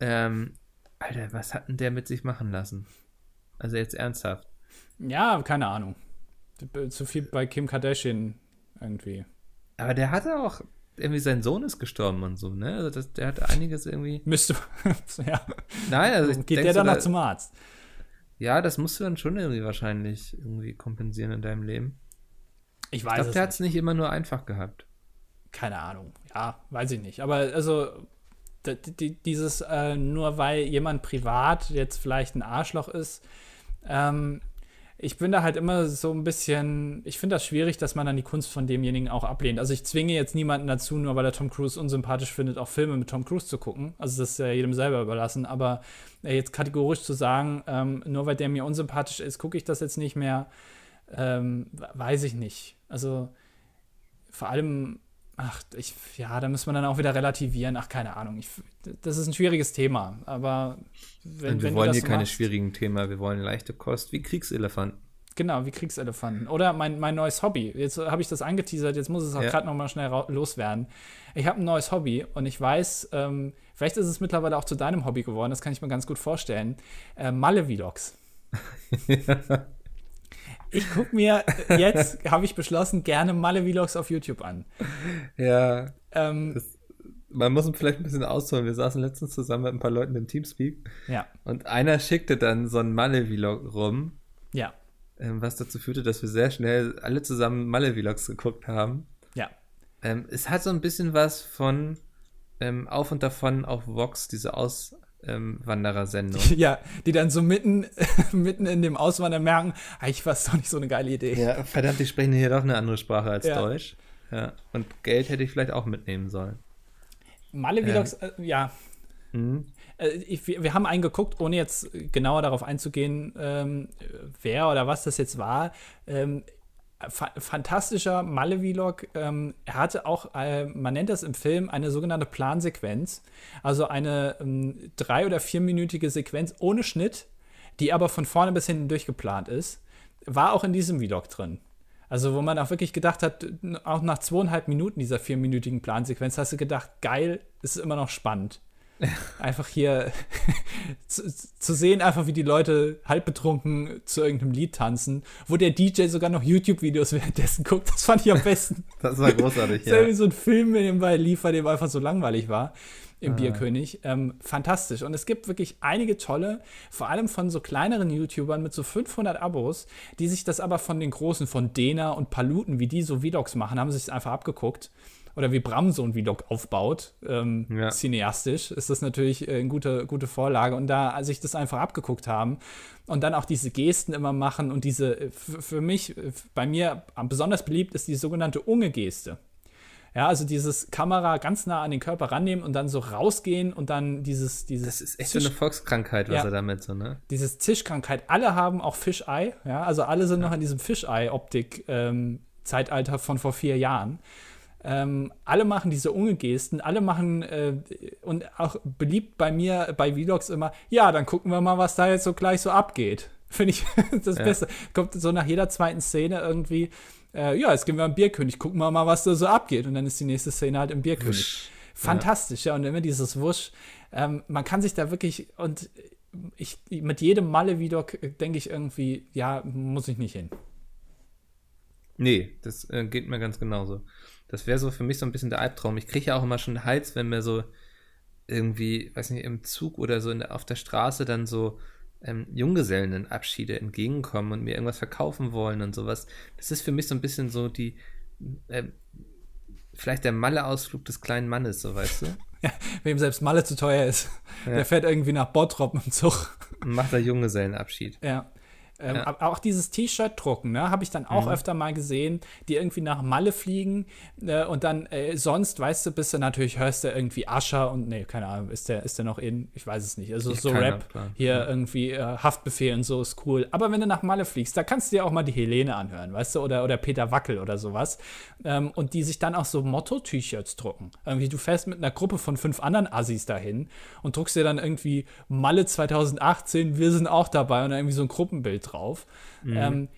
Ähm, Alter, was hat denn der mit sich machen lassen? Also jetzt ernsthaft. Ja, keine Ahnung. Zu viel bei Kim Kardashian irgendwie. Aber der hatte auch, irgendwie sein Sohn ist gestorben und so, ne? Also das, der hatte einiges irgendwie. Müsste. ja. Nein, also ich Geht der dann noch zum Arzt? Ja, das musst du dann schon irgendwie wahrscheinlich irgendwie kompensieren in deinem Leben. Ich Ich weiß glaube, es der hat nicht. es nicht immer nur einfach gehabt. Keine Ahnung. Ja, weiß ich nicht. Aber also dieses, äh, nur weil jemand privat jetzt vielleicht ein Arschloch ist, ähm, ich bin da halt immer so ein bisschen, ich finde das schwierig, dass man dann die Kunst von demjenigen auch ablehnt. Also ich zwinge jetzt niemanden dazu, nur weil er Tom Cruise unsympathisch findet, auch Filme mit Tom Cruise zu gucken. Also das ist ja jedem selber überlassen. Aber äh, jetzt kategorisch zu sagen, ähm, nur weil der mir unsympathisch ist, gucke ich das jetzt nicht mehr, ähm, weiß ich nicht. Also vor allem, ach, ich, ja, da muss man dann auch wieder relativieren. Ach, keine Ahnung. Ich, das ist ein schwieriges Thema. Aber wenn, Und wir wenn wollen hier keine machst, schwierigen Themen, wir wollen leichte Kost wie Kriegselefanten. Genau, wie Kriegselefanten. Oder mein, mein neues Hobby. Jetzt habe ich das angeteasert, jetzt muss es auch Ja. gerade noch mal schnell loswerden. Ich habe ein neues Hobby und ich weiß, ähm, vielleicht ist es mittlerweile auch zu deinem Hobby geworden, das kann ich mir ganz gut vorstellen. Äh, Malle-Vlogs. Ich gucke mir jetzt, habe ich beschlossen, gerne Malle-Vlogs auf YouTube an. Ja, Ähm, man muss vielleicht ein bisschen ausholen. Wir saßen letztens zusammen mit ein paar Leuten im Teamspeak ja, und einer schickte dann so ein Malle-Vlog rum, ja, ähm, was dazu führte, dass wir sehr schnell alle zusammen Malle-Vlogs geguckt haben. ja. Ähm, es hat so ein bisschen was von ähm, Auf und Davon auf Vox, diese Auswanderer-Sendung. Ja, die dann so mitten, mitten in dem Auswandern merken, eigentlich war es doch nicht so eine geile Idee. ja, verdammt, die sprechen hier doch eine andere Sprache als Ja. Deutsch. Ja, und Geld hätte ich vielleicht auch mitnehmen sollen. Malle-Vlogs, äh, ja, Mhm. Äh, ich, wir, wir haben einen geguckt, ohne jetzt genauer darauf einzugehen, ähm, wer oder was das jetzt war. Ähm, fa fantastischer Malle-Vlog. Ähm, er hatte auch, äh, man nennt das im Film, eine sogenannte Plansequenz. Also eine ähm, drei- oder vierminütige Sequenz ohne Schnitt, die aber von vorne bis hinten durchgeplant ist. War auch in diesem Vlog drin. Also, wo man auch wirklich gedacht hat, auch nach zweieinhalb Minuten dieser vierminütigen Plansequenz hast du gedacht, geil, ist immer noch spannend. Einfach hier zu, zu sehen, einfach wie die Leute halb betrunken zu irgendeinem Lied tanzen, wo der DJ sogar noch YouTube-Videos währenddessen guckt. Das fand ich am besten. Das war großartig, Das ist irgendwie ja. so ein Film, nebenbei lief, bei dem einfach so langweilig war. Im Ah. Bierkönig. Ähm, fantastisch. Und es gibt wirklich einige tolle, vor allem von so kleineren YouTubern mit so 500 Abos, die sich das aber von den großen, von Dena und Paluten, wie die so Vlogs machen, haben sich das einfach abgeguckt. Oder wie Bram so ein Vlog aufbaut, ähm, Ja. cineastisch, ist das natürlich äh, eine gute, gute Vorlage. Und da sich das einfach abgeguckt haben und dann auch diese Gesten immer machen und diese, äh, für mich, äh, bei mir besonders beliebt ist die sogenannte Unge-Geste. Ja, also dieses Kamera ganz nah an den Körper rannehmen und dann so rausgehen und dann dieses, dieses, Das ist echt so eine Volkskrankheit, was Ja. er damit so, ne? dieses Zischkrankheit. Alle haben auch Fischei, ja, also alle sind noch in diesem Fischei-Optik-Zeitalter von vor vier Jahren. Ähm, alle machen diese Unge-Gesten, alle machen äh, und auch beliebt bei mir bei Vlogs immer, ja, dann gucken wir mal, was da jetzt so gleich so abgeht. Finde ich das Ja. Beste. Kommt so nach jeder zweiten Szene irgendwie, äh, ja, jetzt gehen wir am Bierkönig, gucken wir mal, was da so abgeht. Und dann ist die nächste Szene halt im Bierkönig. Wusch. Fantastisch, ja. Und immer dieses Wusch. Ähm, man kann sich da wirklich, und ich, mit jedem Malle-Vlog denke ich irgendwie, ja, muss ich nicht hin. Nee, das äh, geht mir ganz genauso. Das wäre so für mich so ein bisschen der Albtraum. Ich kriege ja auch immer schon Hals, wenn mir so irgendwie, weiß nicht, im Zug oder so der, auf der Straße dann so ähm, Junggesellenabschiede entgegenkommen und mir irgendwas verkaufen wollen und sowas. Das ist für mich so ein bisschen so die, ähm, vielleicht der Malle-Ausflug des kleinen Mannes, so weißt du? Wem selbst Malle zu teuer ist, Ja. der fährt irgendwie nach Bottrop im Zug. Und macht da Junggesellenabschied. Ja. Ähm, ja. Auch dieses T-Shirt drucken, ne, habe ich dann auch mhm. öfter mal gesehen, die irgendwie nach Malle fliegen äh, und dann äh, sonst, weißt du, bist du natürlich, hörst du irgendwie Ascher und nee, keine Ahnung, ist der, ist der noch in, ich weiß es nicht. Also ich so Rap, Plan. hier ja. irgendwie äh, Haftbefehl und so ist cool. Aber wenn du nach Malle fliegst, da kannst du dir auch mal die Helene anhören, weißt du, oder, oder Peter Wackel oder sowas. Ähm, und die sich dann auch so Motto-T-Shirts drucken. Irgendwie, du fährst mit einer Gruppe von fünf anderen Assis dahin und druckst dir dann irgendwie Malle 2018, wir sind auch dabei und dann irgendwie so ein Gruppenbild drauf. Mhm. Ähm,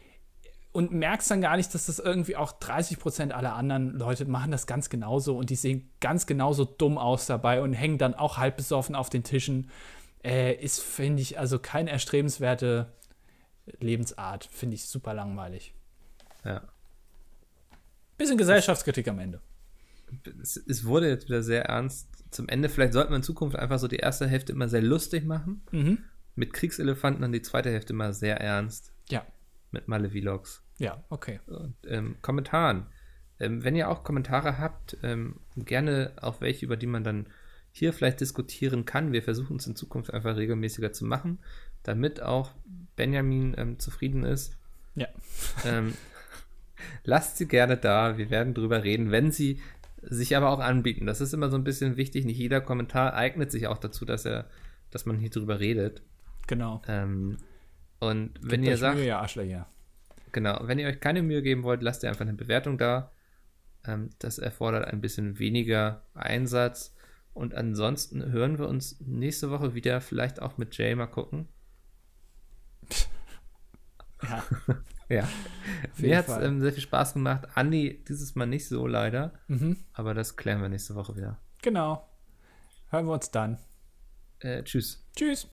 und merkst dann gar nicht, dass das irgendwie auch 30 Prozent aller anderen Leute machen das ganz genauso und die sehen ganz genauso dumm aus dabei und hängen dann auch halb besoffen auf den Tischen. Äh, ist, finde ich, also keine erstrebenswerte Lebensart. Finde ich super langweilig. Ja. Bisschen Gesellschaftskritik am Ende. Es, es, wurde jetzt wieder sehr ernst. Zum Ende, vielleicht sollten wir in Zukunft einfach so die erste Hälfte immer sehr lustig machen. Mhm mit Kriegselefanten und die zweite Hälfte immer sehr ernst. Ja. Mit Male-Vlogs. Ja, okay. Und ähm, Kommentaren. Ähm, wenn ihr auch Kommentare habt, ähm, gerne auch welche, über die man dann hier vielleicht diskutieren kann. Wir versuchen es in Zukunft einfach regelmäßiger zu machen, damit auch Benjamin ähm, zufrieden ist. Ja. Ähm, lasst sie gerne da. Wir werden drüber reden, wenn sie sich aber auch anbieten. Das ist immer so ein bisschen wichtig. Nicht jeder Kommentar eignet sich auch dazu, dass er, dass man hier drüber redet. Genau. Ähm, und Gebt wenn ihr sagt. Mühe, ja, Arschlöcher. Genau, wenn ihr euch keine Mühe geben wollt, lasst ihr einfach eine Bewertung da. Ähm, das erfordert ein bisschen weniger Einsatz. Und ansonsten hören wir uns nächste Woche wieder, vielleicht auch mit Jay mal gucken. Ja. ja. Mir hat es ähm, sehr viel Spaß gemacht. Andi dieses Mal nicht so leider. Mhm. Aber das klären wir nächste Woche wieder. Genau. Hören wir uns dann. Äh, tschüss. Tschüss.